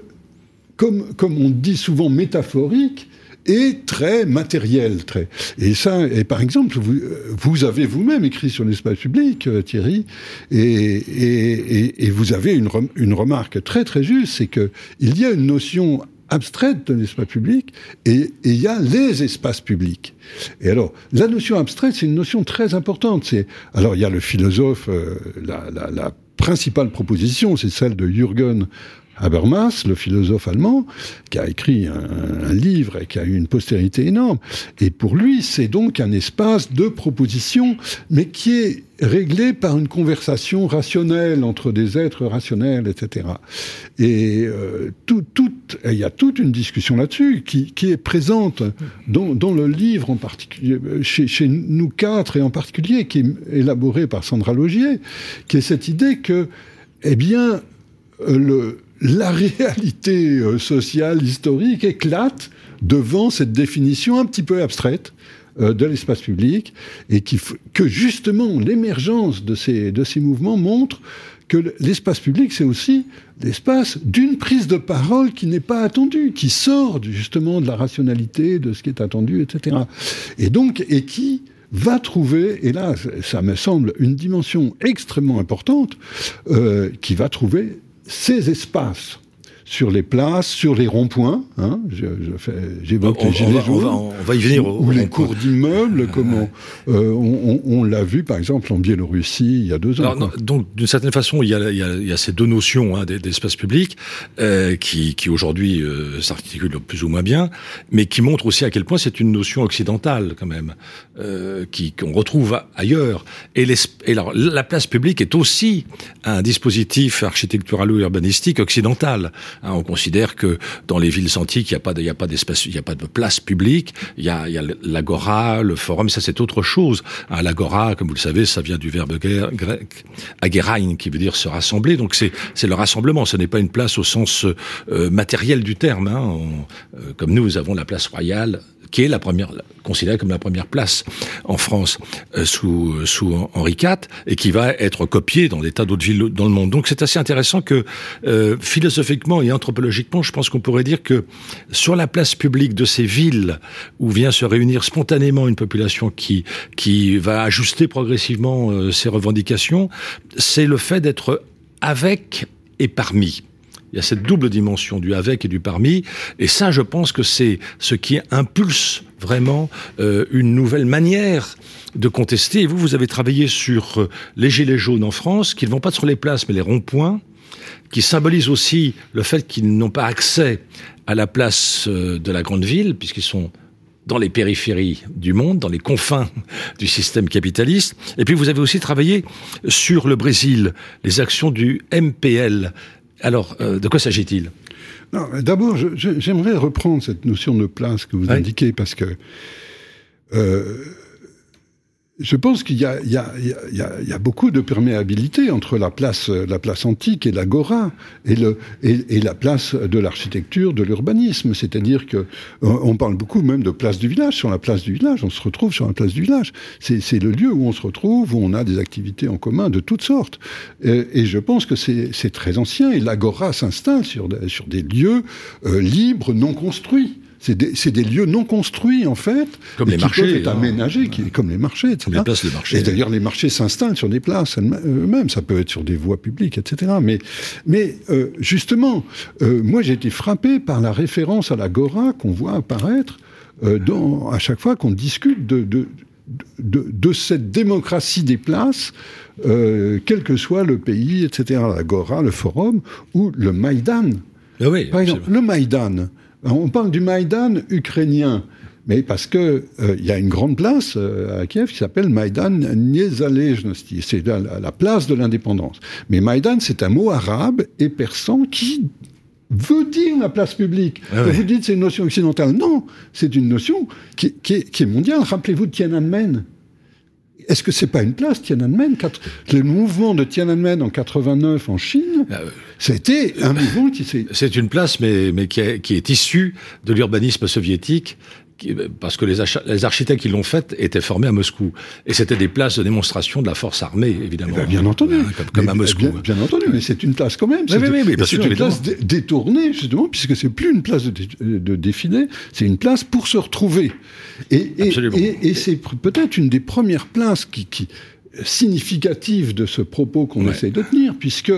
comme, comme on dit souvent, métaphorique, et très matériel. Très. Et ça, et par exemple, vous, avez vous-même écrit sur l'espace public, Thierry, et, vous avez une, remarque très très juste, c'est qu'il y a une notion abstraite de l'espace public et il y a les espaces publics. Et alors, la notion abstraite, c'est une notion très importante. Alors il y a le philosophe, euh, la, principale proposition, c'est celle de Jürgen Habermas, le philosophe allemand, qui a écrit un, livre et qui a eu une postérité énorme. Et pour lui, c'est donc un espace de proposition, mais qui est réglé par une conversation rationnelle entre des êtres rationnels, etc. Et euh, tout, tout, il y a toute une discussion là-dessus qui, est présente dans, le livre en particulier, chez, chez, nous quatre et en particulier, qui est élaboré par Sandra Logier, qui est cette idée que, eh bien, le, la réalité euh, sociale, historique éclate devant cette définition un petit peu abstraite euh, de l'espace public et qui, que justement l'émergence de ces, de ces mouvements montre que l'espace public, c'est aussi l'espace d'une prise de parole qui n'est pas attendue, qui sort justement de la rationalité, de ce qui est attendu, etc. Et donc, et qui va trouver, et là, ça me semble une dimension extrêmement importante, euh, qui va trouver ces espaces sur les places, sur les ronds-points. Hein, J'évoque les gilets jaunes. On va, y venir. Ou, les cours d'immeubles, [laughs] comment euh, on, on, l'a vu par exemple en Biélorussie il y a deux ans. donc d'une certaine façon, il y a, il y a, il y a ces deux notions hein, d'espace public euh, qui, qui aujourd'hui euh, s'articulent plus ou moins bien, mais qui montrent aussi à quel point c'est une notion occidentale quand même, euh, qui qu'on retrouve ailleurs. Et, les, et alors, la place publique est aussi un dispositif architectural ou urbanistique occidental. Hein, on considère que dans les villes antiques, il n'y a pas de, d'espace, il y a pas de place publique. Il y a, y a l'agora, le forum, ça c'est autre chose. Hein, l'agora, comme vous le savez, ça vient du verbe grec agerain, qui veut dire se rassembler. Donc c'est, le rassemblement. Ce n'est pas une place au sens euh, matériel du terme. Hein. Euh, comme nous, nous avons la place royale qui est la première, considérée comme la première place en France euh, sous, euh, sous Henri IV, et qui va être copiée dans des tas d'autres villes dans le monde. Donc c'est assez intéressant que euh, philosophiquement anthropologiquement, je pense qu'on pourrait dire que sur la place publique de ces villes où vient se réunir spontanément une population qui qui va ajuster progressivement ses revendications, c'est le fait d'être avec et parmi. Il y a cette double dimension du avec et du parmi. Et ça, je pense que c'est ce qui impulse vraiment euh, une nouvelle manière de contester. Et vous, vous avez travaillé sur euh, les gilets jaunes en France, qui ne vont pas sur les places, mais les ronds-points, qui symbolisent aussi le fait qu'ils n'ont pas accès à la place euh, de la grande ville, puisqu'ils sont dans les périphéries du monde, dans les confins [laughs] du système capitaliste. Et puis vous avez aussi travaillé sur le Brésil, les actions du MPL, alors, euh, de quoi s'agit-il? D'abord, j'aimerais reprendre cette notion de place que vous indiquez, parce que euh, je pense qu'il y, a beaucoup de perméabilité entre la place, la place antique et l'agora et, la place de l'architecture, de l'urbanisme. C'est-à-dire que euh, on parle beaucoup même de place du village. Sur la place du village, on se retrouve sur la place du village. C'est le lieu où on se retrouve, où on a des activités en commun de toutes sortes. Et, je pense que c'est très ancien. Et l'agora s'installe sur, sur des lieux euh, libres, non construits c'est des, lieux non construits en fait, comme les qui marchés, être aménagés, qui, comme les marchés, etc. les places de marché. Et d'ailleurs, les marchés s'installent sur des places eux-mêmes. Ça peut être sur des voies publiques, etc. Mais, mais euh, justement, euh, moi, j'ai été frappé par la référence à l'agora qu'on voit apparaître euh, dans, à chaque fois qu'on discute de, de de, cette démocratie des places, quel que soit le pays, etc., l'agora, le forum, ou le Maïdan. Ah oui, Par exemple, le Maïdan, on parle du Maïdan ukrainien, mais parce que euh, y a une grande place euh, à Kiev qui s'appelle Maïdan Niezalezhnosti, c'est la, place de l'indépendance. Mais Maïdan, c'est un mot arabe et persan qui veut dire la place publique. Ah vous dites c'est une notion occidentale. Non, c'est une notion qui, est, mondiale. Rappelez-vous de Tiananmen. Est-ce que c'est pas une place, Tiananmen? Le mouvement de Tiananmen en 89 en Chine, ah c'était un mouvement qui s'est... C'est une place, mais, mais qui, qui est issue de l'urbanisme soviétique parce que les, les architectes qui l'ont faite étaient formés à Moscou. Et c'était des places de démonstration de la force armée, évidemment. Eh ben, bien entendu. comme, à Moscou. Bien, entendu, mais c'est une place quand même. C'est une place détournée, justement, puisque c'est plus une place de, de défiler, c'est une place pour se retrouver. Et, et, et, c'est peut-être une des premières places qui, qui significatives de ce propos qu'on essaie de tenir, puisque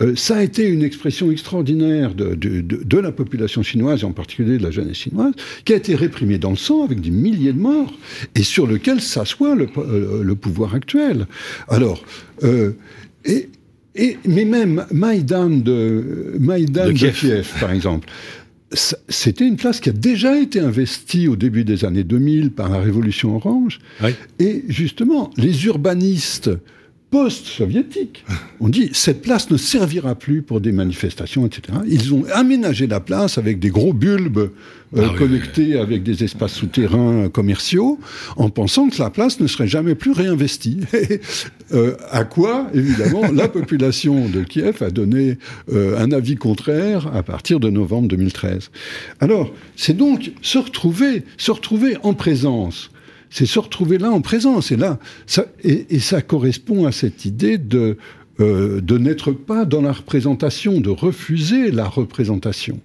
euh, ça a été une expression extraordinaire de, de, de, la population chinoise, et en particulier de la jeunesse chinoise, qui a été réprimée dans le sang avec des milliers de morts, et sur lequel s'assoit le, euh, le, pouvoir actuel. Alors, euh, et, et, mais même Maïdan de, Maïdan de, Kiev. par exemple, c'était une place qui a déjà été investie au début des années 2000 par la Révolution orange. Et justement, les urbanistes post-soviétique. On dit cette place ne servira plus pour des manifestations, etc. Ils ont aménagé la place avec des gros bulbes euh, ah connectés avec des espaces souterrains commerciaux, en pensant que la place ne serait jamais plus réinvestie. [laughs] euh, à quoi, évidemment, la [laughs] population de Kiev a donné euh, un avis contraire à partir de novembre 2013. Alors, c'est donc se retrouver, se retrouver en présence c'est se retrouver là en présence. Et là, ça, et, ça correspond à cette idée de, euh, de n'être pas dans la représentation, de refuser la représentation.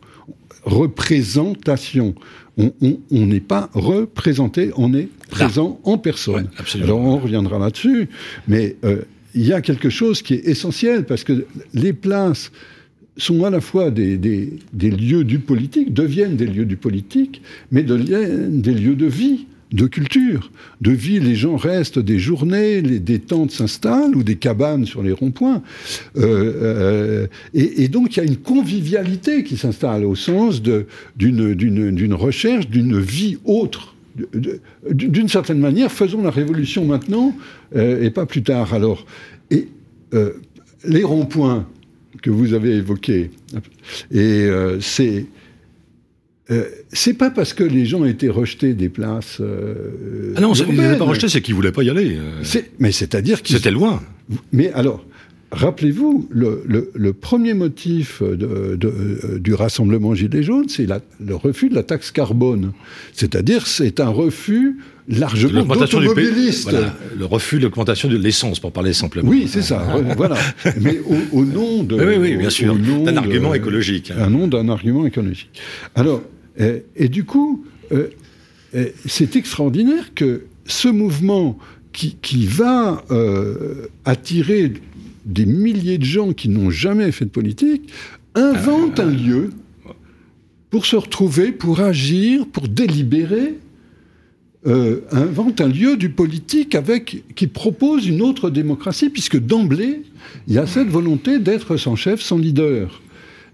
Représentation. On n'est pas représenté, on est présent en personne. Alors on reviendra là-dessus, mais euh, il y a quelque chose qui est essentiel parce que les places sont à la fois des, des, des lieux du politique, deviennent des lieux du politique, mais deviennent des lieux de vie de culture, de vie. Les gens restent des journées, des tentes s'installent ou des cabanes sur les ronds-points. Euh, euh, et, donc il y a une convivialité qui s'installe au sens d'une recherche d'une vie autre. D'une certaine manière, faisons la révolution maintenant euh, et pas plus tard. Alors, et les ronds-points que vous avez évoqués, et c'est euh, c'est pas parce que les gens étaient rejetés des places. Euh, ah non, ils n'étaient pas rejetés, c'est qu'ils voulaient pas y aller. Euh. Mais c'est-à-dire qu'ils. C'était loin. Mais alors, rappelez-vous, le, premier motif du rassemblement Gilets jaunes, c'est le refus de la taxe carbone. C'est-à-dire, c'est un refus largement d'automobilistes. Voilà, le refus de l'augmentation de l'essence, pour parler simplement. Oui, c'est ça. [laughs] voilà. Mais au, nom de. Oui, oui, bien sûr. D'un argument écologique. Un nom d'un argument écologique. Alors, et, du coup, euh, c'est extraordinaire que ce mouvement qui, va euh, attirer des milliers de gens qui n'ont jamais fait de politique invente un lieu pour se retrouver, pour agir, pour délibérer, euh, invente un lieu du politique avec, qui propose une autre démocratie, puisque d'emblée, il y a cette volonté d'être sans chef, sans leader.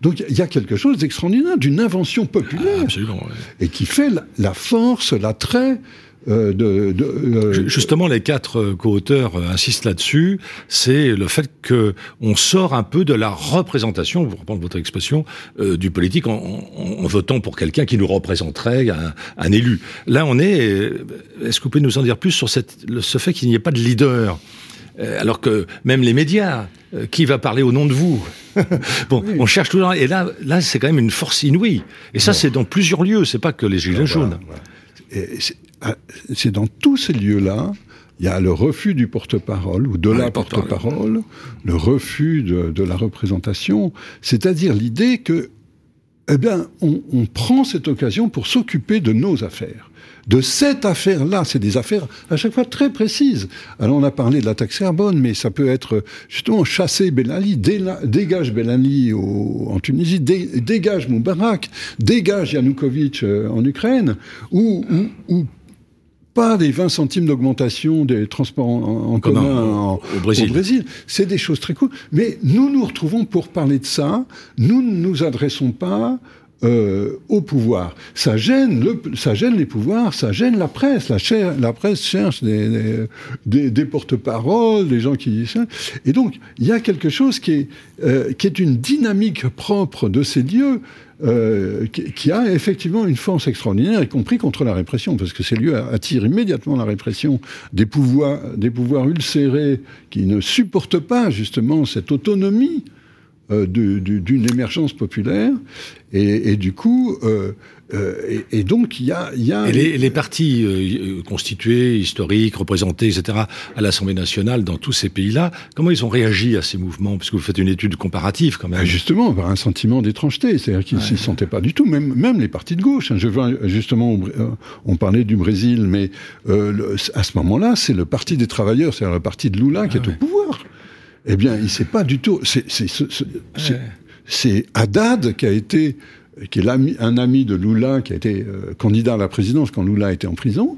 Donc il y a quelque chose d'extraordinaire, d'une invention populaire, et qui fait la, force, l'attrait de, de euh, Justement, les quatre euh, co-auteurs insistent là-dessus. C'est le fait que on sort un peu de la représentation, pour reprendre votre expression, du politique en, en, votant pour quelqu'un qui nous représenterait, un, un, élu. Là, on est. Est-ce que vous pouvez nous en dire plus sur cette, ce fait qu'il n'y ait pas de leader alors que même les médias, qui va parler au nom de vous [laughs] bon, on cherche toujours. Et là, là c'est quand même une force inouïe. Et ça, c'est dans plusieurs lieux. C'est pas que les gilets jaunes. Ah, c'est dans tous ces lieux-là. Il y a le refus du porte-parole ou de la porte-parole, le refus de, la représentation, c'est-à-dire l'idée que, eh bien, on prend cette occasion pour s'occuper de nos affaires de cette affaire-là. C'est des affaires à chaque fois très précises. Alors on a parlé de la taxe carbone, mais ça peut être justement chasser Ben Ali, dégage Ben Ali en Tunisie, dégage Moubarak, dégage Yanukovych euh, en Ukraine, ou, pas des 20 centimes d'augmentation des transports en, commun au Brésil. C'est des choses très cool. Mais nous nous retrouvons pour parler de ça. Nous ne nous adressons pas euh, au pouvoir. Ça gêne, le, ça gêne les pouvoirs, ça gêne la presse. La, la presse cherche des, des, des porte-paroles, des gens qui disent ça. Et donc, il y a quelque chose qui est, euh, qui est une dynamique propre de ces lieux. Euh, qui, a effectivement une force extraordinaire, y compris contre la répression, parce que ces lieux attirent immédiatement la répression des pouvoirs, des pouvoirs ulcérés qui ne supportent pas justement cette autonomie euh, d'une émergence populaire. Et, du coup, euh, euh, et, donc il y a, y a et les, les, partis constitués, historiques, représentés, etc. à l'Assemblée nationale dans tous ces pays-là, comment ils ont réagi à ces mouvements? Puisque vous faites une étude comparative quand même. Ah, justement, par un sentiment d'étrangeté, c'est-à-dire qu'ils ne s'y sentaient pas du tout, même, même les partis de gauche. Hein. Je vois justement, on parlait du Brésil, mais à ce moment-là, c'est le Parti des travailleurs, c'est-à-dire le parti de Lula qui est ah au pouvoir. Eh bien, il sait pas du tout. C'est Haddad qui a été, qui est un ami de Lula, qui a été euh, candidat à la présidence quand Lula était en prison,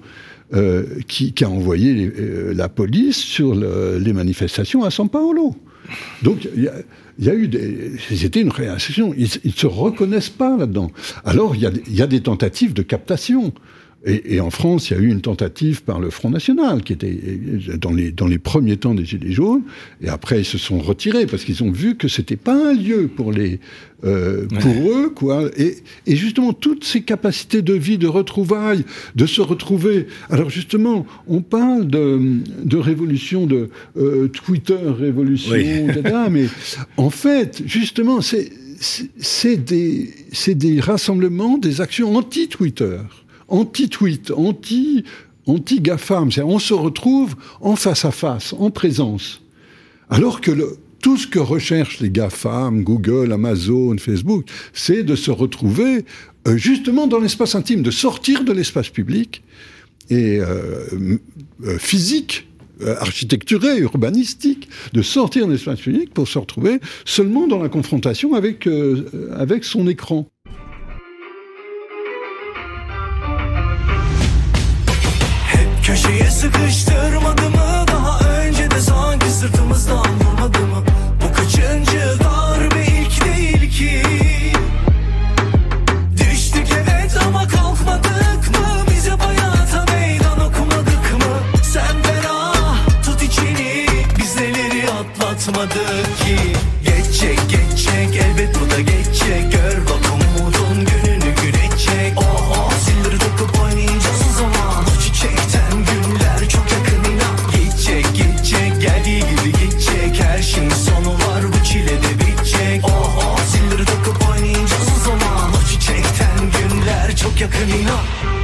euh, qui, a envoyé euh, la police sur les manifestations à São Paulo. Donc, il y, a eu des. C'était une réaction. Ils ne se reconnaissent pas là-dedans. Alors, il y, a, des tentatives de captation. Et, en France, il y a eu une tentative par le Front National, qui était dans les, dans les premiers temps des Gilets jaunes, et après ils se sont retirés parce qu'ils ont vu que c'était pas un lieu pour les euh, pour eux, quoi. Et, et, justement, toutes ces capacités de vie, de retrouvailles, de se retrouver. Alors justement, on parle de, de révolution, de euh, Twitter révolution, etc. [laughs] Mais en fait, justement, c'est c'est des, des rassemblements, des actions anti-Twitter anti-tweet, anti, anti-GAFAM. On se retrouve en face à face, en présence. Alors que tout ce que recherchent les GAFAM, Google, Amazon, Facebook, c'est de se retrouver euh, justement dans l'espace intime, de sortir de l'espace public et euh, euh, physique, architecturé, urbanistique, de sortir de l'espace public pour se retrouver seulement dans la confrontation avec, avec son écran. Köşeye sıkıştırmadı mı? Daha önce de sanki sırtımızdan vurmadı mı? Bu kaçıncı darbe? İlk değil ki. Düştük evet ama kalkmadık mı? Bize bayata meydan okumadık mı? Sen ferah tut içini. Biz neleri atlatmadık ki? Geçecek geçecek elbet bu da geçecek 曲に乗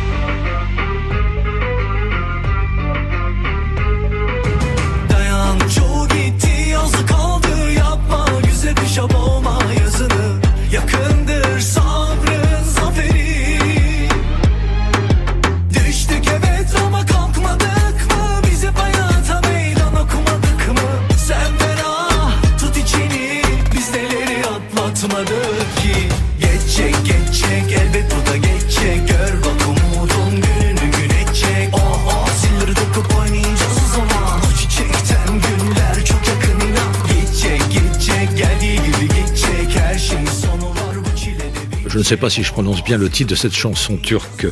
Je ne sais pas si je prononce bien le titre de cette chanson turque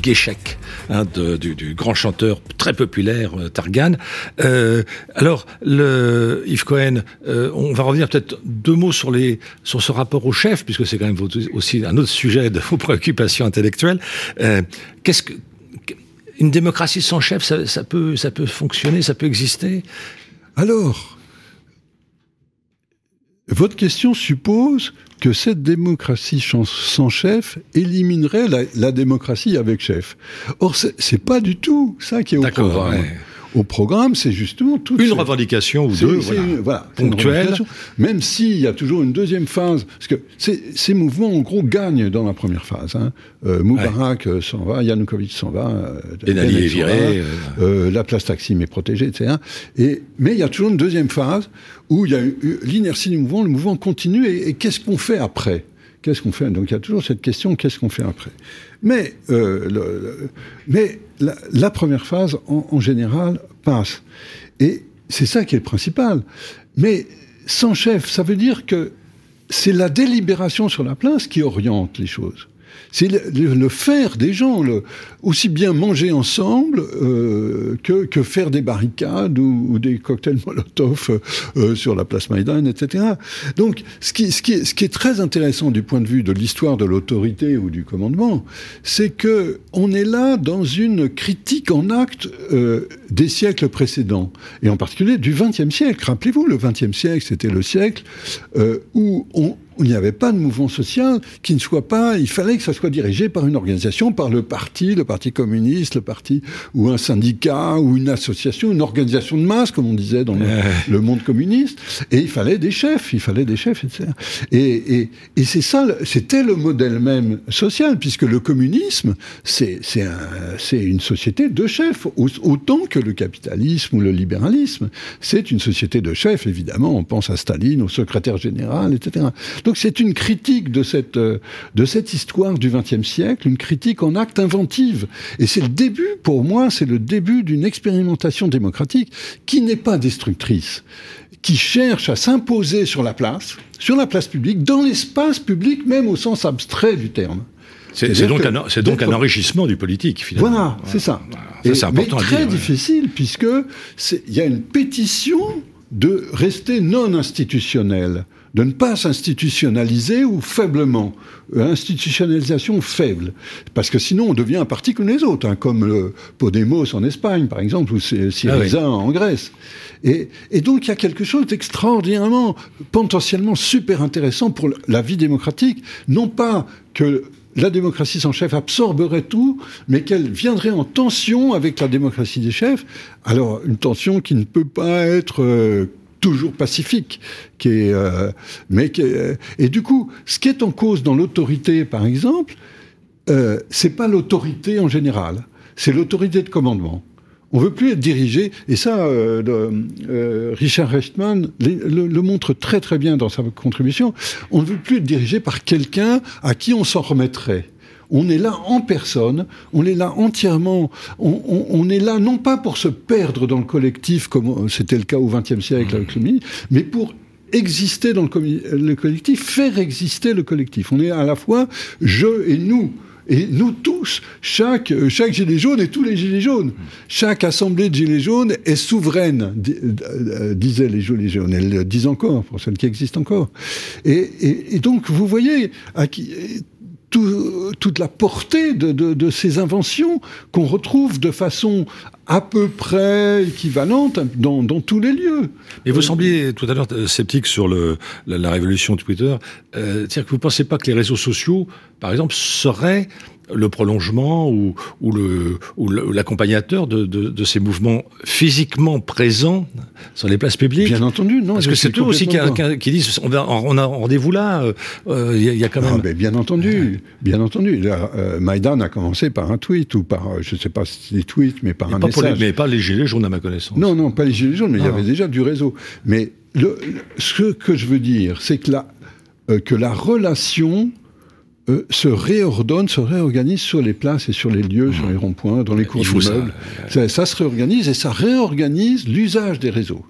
Geshek, hein, du, grand chanteur très populaire euh, Targan. Euh, alors, Yves Cohen, euh, on va revenir peut-être deux mots sur, ce rapport au chef, puisque c'est quand même aussi un autre sujet de vos préoccupations intellectuelles. Qu'est-ce que une démocratie sans chef, ça, peut, ça peut fonctionner, ça peut exister? Alors, votre question suppose que cette démocratie sans chef éliminerait la, la démocratie avec chef. Or, c'est pas du tout ça qui est au programme. Ouais. Au programme, c'est justement tout. Une revendication ou deux, voilà, ponctuelle. Même s'il y a toujours une deuxième phase, parce que ces mouvements, en gros, gagnent dans la première phase. Hein. Euh, Moubarak ouais. s'en va, Yanukovych s'en va, euh, Ben Ali est viré, euh, la place Taksim est protégée, etc. Et, mais il y a toujours une deuxième phase où il y a l'inertie du mouvement, le mouvement continue, et, et qu'est-ce qu'on fait après? Qu'est-ce qu'on fait? Donc il y a toujours cette question qu'est-ce qu'on fait après? Mais, euh, mais la, première phase, en, général, passe. Et c'est ça qui est le principal. Mais sans chef, ça veut dire que c'est la délibération sur la place qui oriente les choses. C'est le, faire des gens, aussi bien manger ensemble euh, que, faire des barricades ou, des cocktails Molotov euh, sur la place Maïdan, etc. Donc, ce qui, est, très intéressant du point de vue de l'histoire de l'autorité ou du commandement, c'est que on est là dans une critique en acte euh, des siècles précédents, et en particulier du XXe siècle. Rappelez-vous, le XXe siècle, c'était le siècle euh, où on, il n'y avait pas de mouvement social qui ne soit pas, il fallait que ça soit dirigé par une organisation, par le parti, le parti communiste, le parti, ou un syndicat, ou une association, une organisation de masse, comme on disait dans le, le monde communiste. Et il fallait des chefs, il fallait des chefs, etc. Et, et, et c'est ça, c'était le modèle même social, puisque le communisme, c'est une société de chefs, autant que le capitalisme ou le libéralisme. C'est une société de chefs, évidemment, on pense à Staline, au secrétaire général, etc. Donc c'est une critique de cette, de cette histoire du XXe siècle, une critique en acte inventive. Et c'est le début, pour moi, c'est le début d'une expérimentation démocratique qui n'est pas destructrice, qui cherche à s'imposer sur la place, sur la place publique, dans l'espace public, même au sens abstrait du terme. C'est donc, un, donc un enrichissement du politique, finalement. Voilà, c'est ça. c'est important mais très difficile, puisque il y a une pétition de rester non institutionnel de ne pas s'institutionnaliser ou faiblement. Euh, institutionnalisation faible. Parce que sinon, on devient un parti comme les autres, hein, comme le Podemos en Espagne, par exemple, ou Syriza ah en Grèce. Et, et, donc, il y a quelque chose d'extraordinairement, potentiellement super intéressant pour la vie démocratique. Non pas que la démocratie sans chef absorberait tout, mais qu'elle viendrait en tension avec la démocratie des chefs. Alors, une tension qui ne peut pas être euh, toujours pacifique, euh, mais qui et du coup, ce qui est en cause dans l'autorité, par exemple, euh, c'est pas l'autorité en général, c'est l'autorité de commandement. On veut plus être dirigé, et ça, euh, euh Richard Rechtman le, montre très très bien dans sa contribution. On ne veut plus être dirigé par quelqu'un à qui on s'en remettrait. On est là en personne, on est là entièrement, on, est là non pas pour se perdre dans le collectif, comme c'était le cas au XXe siècle avec le MI, mais pour exister dans le, collectif, faire exister le collectif. On est à la fois je et nous. Et nous tous, chaque, chaque gilet jaune et tous les gilets jaunes, chaque assemblée de gilets jaunes est souveraine, euh, disaient les gilets jaunes. Elles le disent encore, pour celles qui existent encore. Et, et donc, vous voyez, à qui, toute la portée de, ces inventions qu'on retrouve de façon à peu près équivalente dans, tous les lieux. Et vous sembliez tout à l'heure euh, sceptique sur le, la, révolution Twitter. Euh, C'est-à-dire que vous ne pensez pas que les réseaux sociaux, par exemple, seraient le prolongement ou, ou l'accompagnateur de, de, de, ces mouvements physiquement présents sur les places publiques. Bien entendu, non. Parce que c'est eux aussi qui, disent on, va, on a rendez-vous là. Il euh, y, y, a quand même. Ah, mais bien entendu, bien entendu. Euh, Maïdan a commencé par un tweet ou par, je ne sais pas si c'est des tweets, mais par un message. mais pas les gilets jaunes à ma connaissance. Non, non, pas les gilets jaunes, mais il y avait déjà du réseau. Mais le, ce que je veux dire, c'est que la, euh, que la relation euh, se réordonne, se réorganise sur les places et sur les lieux, sur les ronds-points, dans les cours d'immeubles. Ça. ça. se réorganise et ça réorganise l'usage des réseaux.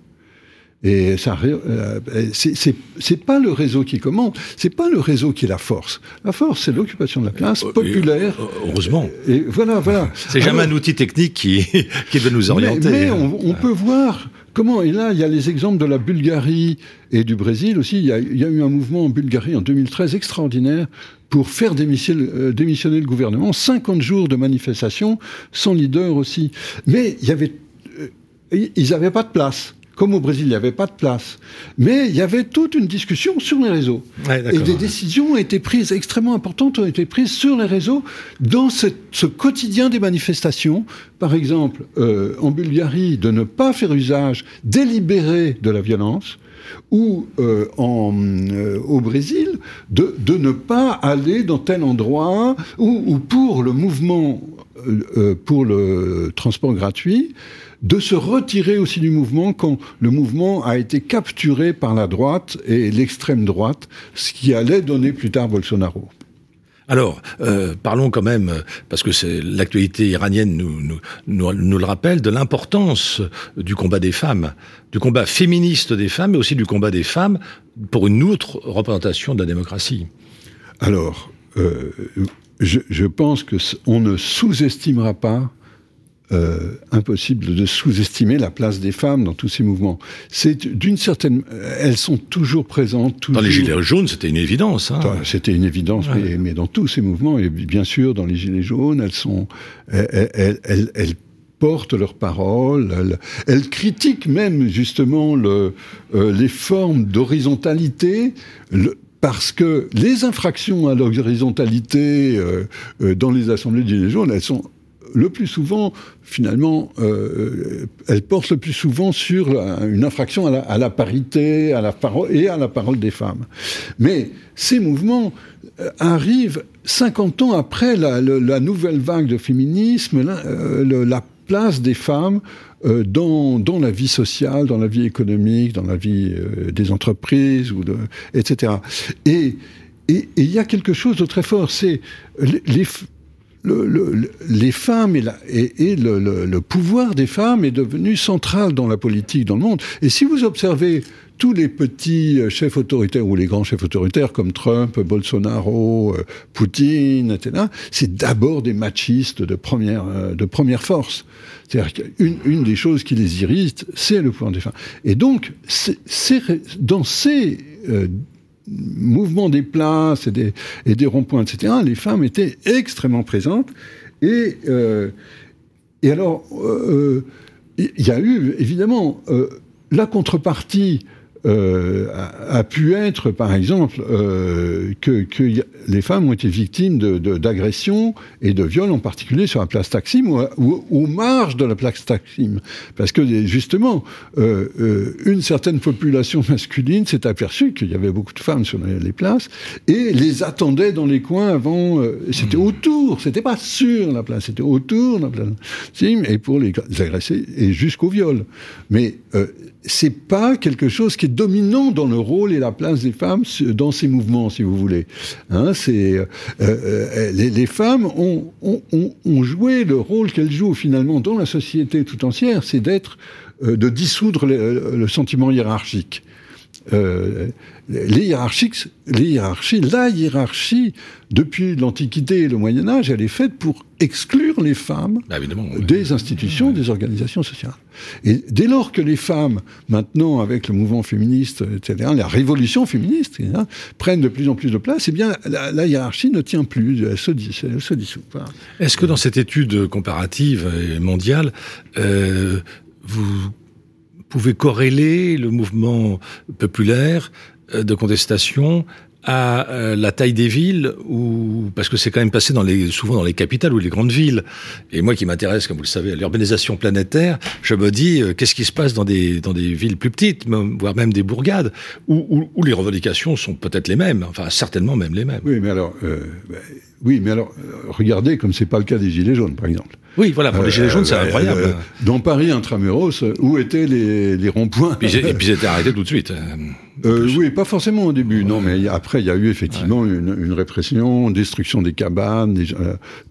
Et ça, euh, c'est pas le réseau qui commande, c'est pas le réseau qui est la force. La force, c'est l'occupation de la place euh, populaire. heureusement. Et voilà, voilà. C'est jamais un outil technique qui, [laughs] qui veut nous orienter. Mais, on, peut voir comment. Et là, il y a les exemples de la Bulgarie et du Brésil aussi. Il y a, il y a eu un mouvement en Bulgarie en 2013 extraordinaire pour faire euh, démissionner, le gouvernement. 50 jours de manifestation, sans leader aussi. Mais il y avait, euh, ils n'avaient pas de place. Comme au Brésil, il n'y avait pas de place. Mais il y avait toute une discussion sur les réseaux. et des décisions ont été prises, extrêmement importantes, ont été prises sur les réseaux dans ce, quotidien des manifestations. Par exemple, euh, en Bulgarie, de ne pas faire usage délibéré de la violence ou euh, euh, au Brésil de, ne pas aller dans tel endroit ou, ou pour le mouvement, euh, pour le transport gratuit, de se retirer aussi du mouvement quand le mouvement a été capturé par la droite et l'extrême droite, ce qui allait donner plus tard Bolsonaro. Alors, euh, parlons quand même, parce que l'actualité iranienne nous, le rappelle, de l'importance du combat des femmes, du combat féministe des femmes, mais aussi du combat des femmes pour une autre représentation de la démocratie. Alors, euh, je, je, pense que on ne sous-estimera pas euh, impossible de sous-estimer la place des femmes dans tous ces mouvements. C'est d'une certaine, elles sont toujours présentes. Toujours... Dans les gilets jaunes, c'était une évidence. Hein. C'était une évidence, mais, mais, dans tous ces mouvements, et bien sûr dans les gilets jaunes, elles sont, elles, elles, elles, portent leurs paroles, elles, elles, critiquent même justement le, euh, les formes d'horizontalité. parce que les infractions à l'horizontalité euh, euh, dans les assemblées de Gilets jaunes, elles sont le plus souvent, finalement, euh, elle porte le plus souvent sur une infraction à la, parité à la parole, et à la parole des femmes. Mais ces mouvements euh, arrivent 50 ans après la, nouvelle vague de féminisme, la, euh, la place des femmes dans, la vie sociale, dans la vie économique, dans la vie des entreprises, etc. Et il y a quelque chose de très fort, c'est les, les femmes et, et, le, pouvoir des femmes est devenu central dans la politique dans le monde. Et si vous observez tous les petits chefs autoritaires ou les grands chefs autoritaires comme Trump, Bolsonaro, euh, Poutine, etc., c'est d'abord des machistes de première, euh, de première force. C'est-à-dire qu'une une des choses qui les irrite, c'est le pouvoir des femmes. Et donc, c'est dans ces euh, mouvement des places et des, ronds-points, etc., les femmes étaient extrêmement présentes. Et, euh, alors, euh, il y a eu, évidemment, euh, la contrepartie euh, a, pu être, par exemple, euh, que, que, les femmes ont été victimes d'agressions de, et de viols, en particulier sur la place Taksim ou, ou aux marges de la place Taksim. Parce que, justement, euh, une certaine population masculine s'est aperçue qu'il y avait beaucoup de femmes sur les, places et les attendait dans les coins avant. C'était mmh. autour, c'était pas sur la place, c'était autour de la place Taksim et pour les agresser et jusqu'au viol. Mais c'est pas quelque chose qui est dominant dans le rôle et la place des femmes dans ces mouvements, si vous voulez. Hein, c'est euh, euh, les, femmes ont, ont, ont, joué le rôle qu'elles jouent finalement dans la société tout entière, c'est d'être euh, de dissoudre le sentiment hiérarchique. Euh, les, hiérarchies, les hiérarchies, la hiérarchie, depuis l'Antiquité et le Moyen Âge, elle est faite pour exclure les femmes bah, des institutions, des organisations sociales. Et dès lors que les femmes, maintenant avec le mouvement féministe, etc., la révolution féministe, hein, prennent de plus en plus de place, eh bien la, hiérarchie ne tient plus, elle se, dissout. Est-ce que dans cette étude comparative et mondiale, euh, vous pouvez corréler le mouvement populaire euh, de contestation à euh, la taille des villes ou parce que c'est quand même passé dans les souvent dans les capitales ou les grandes villes. Et moi qui m'intéresse comme vous le savez à l'urbanisation planétaire je me dis euh, qu'est-ce qui se passe dans des dans des villes plus petites voire même des bourgades où, où, les revendications sont peut-être les mêmes enfin certainement même les mêmes. Oui mais alors bah, oui mais alors regardez comme c'est pas le cas des gilets jaunes par exemple oui, voilà, pour les Gilets jaunes, c'est euh, incroyable. Euh, dans Paris, intramuros, où étaient les, les ronds-points Et puis ils étaient arrêtés tout de suite. Euh, oui, pas forcément au début, non, mais après, il y a eu effectivement une, une, répression, destruction des cabanes. Des,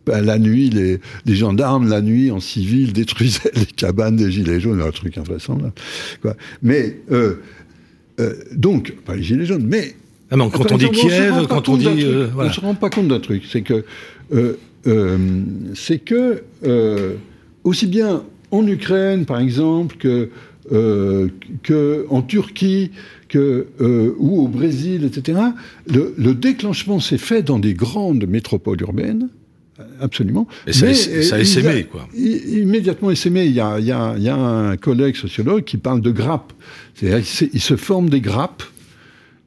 la nuit, les, les, gendarmes, la nuit, en civil, détruisaient [laughs] les cabanes des Gilets jaunes, un truc invraisemblable. Quoi. Mais, donc, pas les Gilets jaunes, mais... Ah non, quand on dit Kiev, quand on dit... On ne se rend pas compte d'un truc, c'est que euh, c'est que, euh, aussi bien en Ukraine, par exemple, que, euh, que en Turquie, que, ou au Brésil, etc., le, déclenchement s'est fait dans des grandes métropoles urbaines, absolument. Et ça, ça a essaimé, quoi. Immédiatement essaimé. Il y, a, il, y a, il y a un collègue sociologue qui parle de grappes. C'est-à-dire il se forme des grappes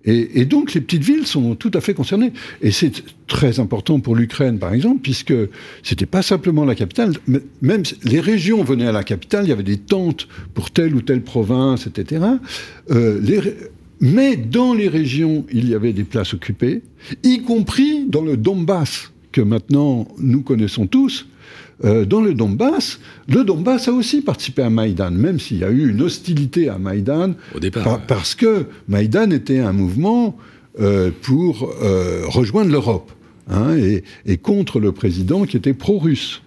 et, donc les petites villes sont tout à fait concernées. Et c'est très important pour l'Ukraine, par exemple, puisque c'était pas simplement la capitale, même les régions venaient à la capitale, il y avait des tentes pour telle ou telle province, etc. Euh, mais dans les régions, il y avait des places occupées, y compris dans le Donbass, que maintenant nous connaissons tous, euh, dans le Donbass, le Donbass a aussi participé à Maïdan, même s'il y a eu une hostilité à Maïdan, Au départ, parce que Maïdan était un mouvement euh, pour euh, rejoindre l'Europe hein, et, contre le président qui était pro-russe.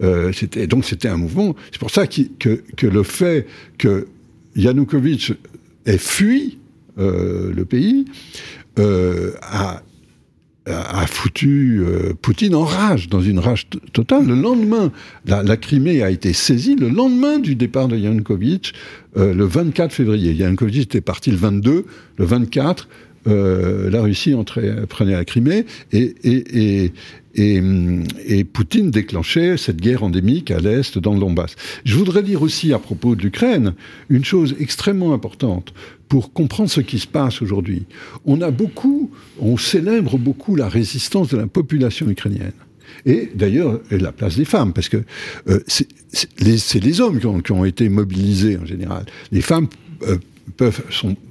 donc c'était un mouvement. C'est pour ça que, que, le fait que Yanukovych ait fui le pays a a foutu euh, Poutine en rage, dans une rage totale. Le lendemain, la, Crimée a été saisie, le lendemain du départ de Yanukovych, euh, le 24 février. Yanukovych était parti le 22, le 24, euh, la Russie entrait, prenait la Crimée et, et, Poutine déclenchait cette guerre endémique à l'est dans le Donbass. Je voudrais dire aussi à propos de l'Ukraine une chose extrêmement importante pour comprendre ce qui se passe aujourd'hui. On a beaucoup, on célèbre beaucoup la résistance de la population ukrainienne. Et d'ailleurs, la place des femmes, parce que euh, c'est les, hommes qui ont, été mobilisés en général. Les femmes euh, peuvent,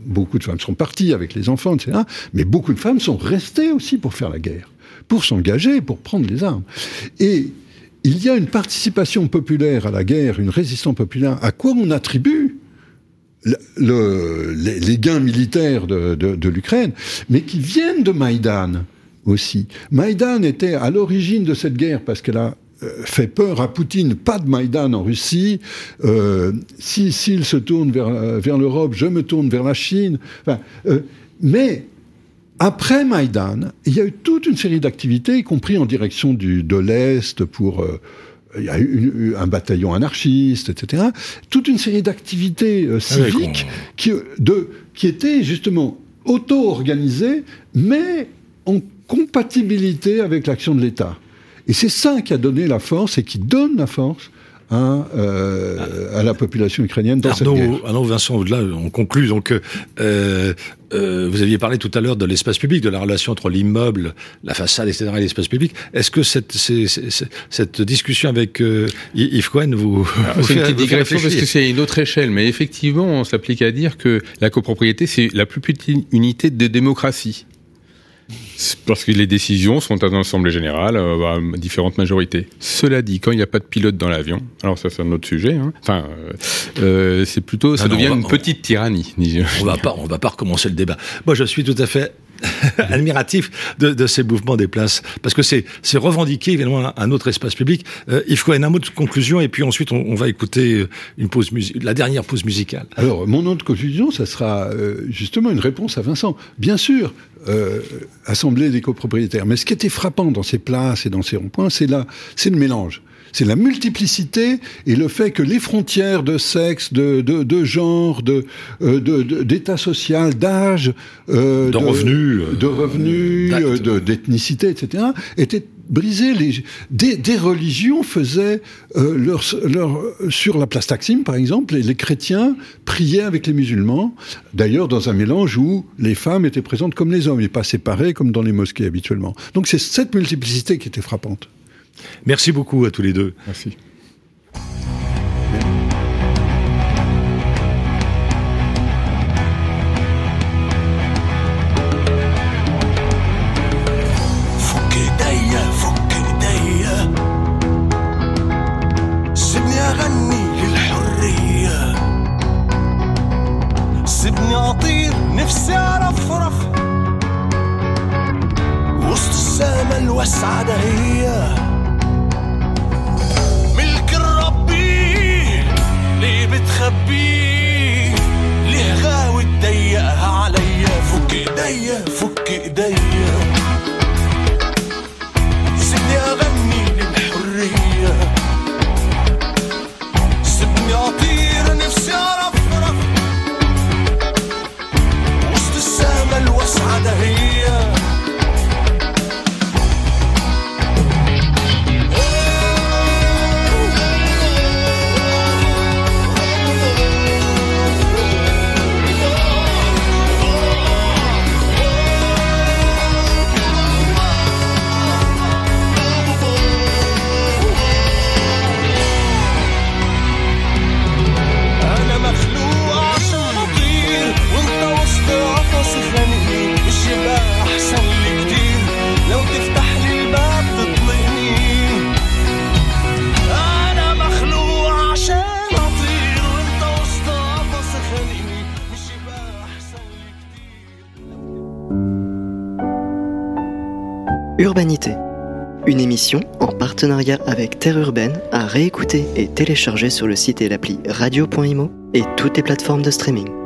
beaucoup de femmes sont parties avec les enfants, etc. Mais beaucoup de femmes sont restées aussi pour faire la guerre, pour s'engager, pour prendre les armes. Et il y a une participation populaire à la guerre, une résistance populaire, à quoi on attribue le, les, gains militaires de, l'Ukraine, mais qui viennent de Maïdan. aussi. Maïdan était à l'origine de cette guerre parce qu'elle a euh, fait peur à Poutine, pas de Maïdan en Russie. Euh, si s'il se tourne vers, euh, vers l'Europe, je me tourne vers la Chine. Enfin, mais après Maïdan, il y a eu toute une série d'activités, y compris en direction du, de l'Est pour il y a eu, un bataillon anarchiste, etc. Toute une série d'activités ah civiques qui, de, qui étaient justement auto-organisées, mais en compatibilité avec l'action de l'État. Et c'est ça qui a donné la force et qui donne la force à, euh, à la population ukrainienne dans Arnaud, cette guerre. Arnaud Vincent, là, on conclut. Donc, euh, euh, vous aviez parlé tout à l'heure de l'espace public, de la relation entre l'immeuble, la façade, etc., et l'espace public. Est-ce que cette, cette discussion avec euh, Yves Cohen vous, C'est une petite digression parce que c'est une autre échelle, mais effectivement, on s'applique à dire que la copropriété, c'est la plus petite unité de démocratie. Parce que les décisions sont à l'Assemblée générale, euh, à différentes majorités. Cela dit, quand il n'y a pas de pilote dans l'avion, alors ça c'est un autre sujet. Hein. Enfin, euh, euh c'est plutôt, ça devient une petite tyrannie. On va pas, on va pas recommencer le débat. Moi, je suis tout à fait [laughs] admiratif de, ces mouvements des places, parce que c'est revendiquer évidemment un, autre espace public. Euh, il faut un mot de conclusion, et puis ensuite on, va écouter une pause la dernière pause musicale. Alors, mon nom de conclusion, ça sera euh, justement une réponse à Vincent. Bien sûr, euh, Assemblée des copropriétaires, mais ce qui était frappant dans ces places et dans ces ronds-points, c'est là, c'est le mélange c'est la multiplicité et le fait que les frontières de sexe, de, de, de genre, de, euh, d'état social, d'âge, euh, de, revenus, euh, de revenus, euh, d'ethnicité, etc., étaient brisées. Les, des, des religions faisaient leur, leur, sur la place Taksim, par exemple, les, les chrétiens priaient avec les musulmans. D'ailleurs, dans un mélange où les femmes étaient présentes comme les hommes et pas séparées comme dans les mosquées habituellement. Donc c'est cette multiplicité qui était frappante. Merci beaucoup à tous les deux. Avec Terre Urbaine à réécouter et télécharger sur le site et l'appli radio.imo et toutes les plateformes de streaming.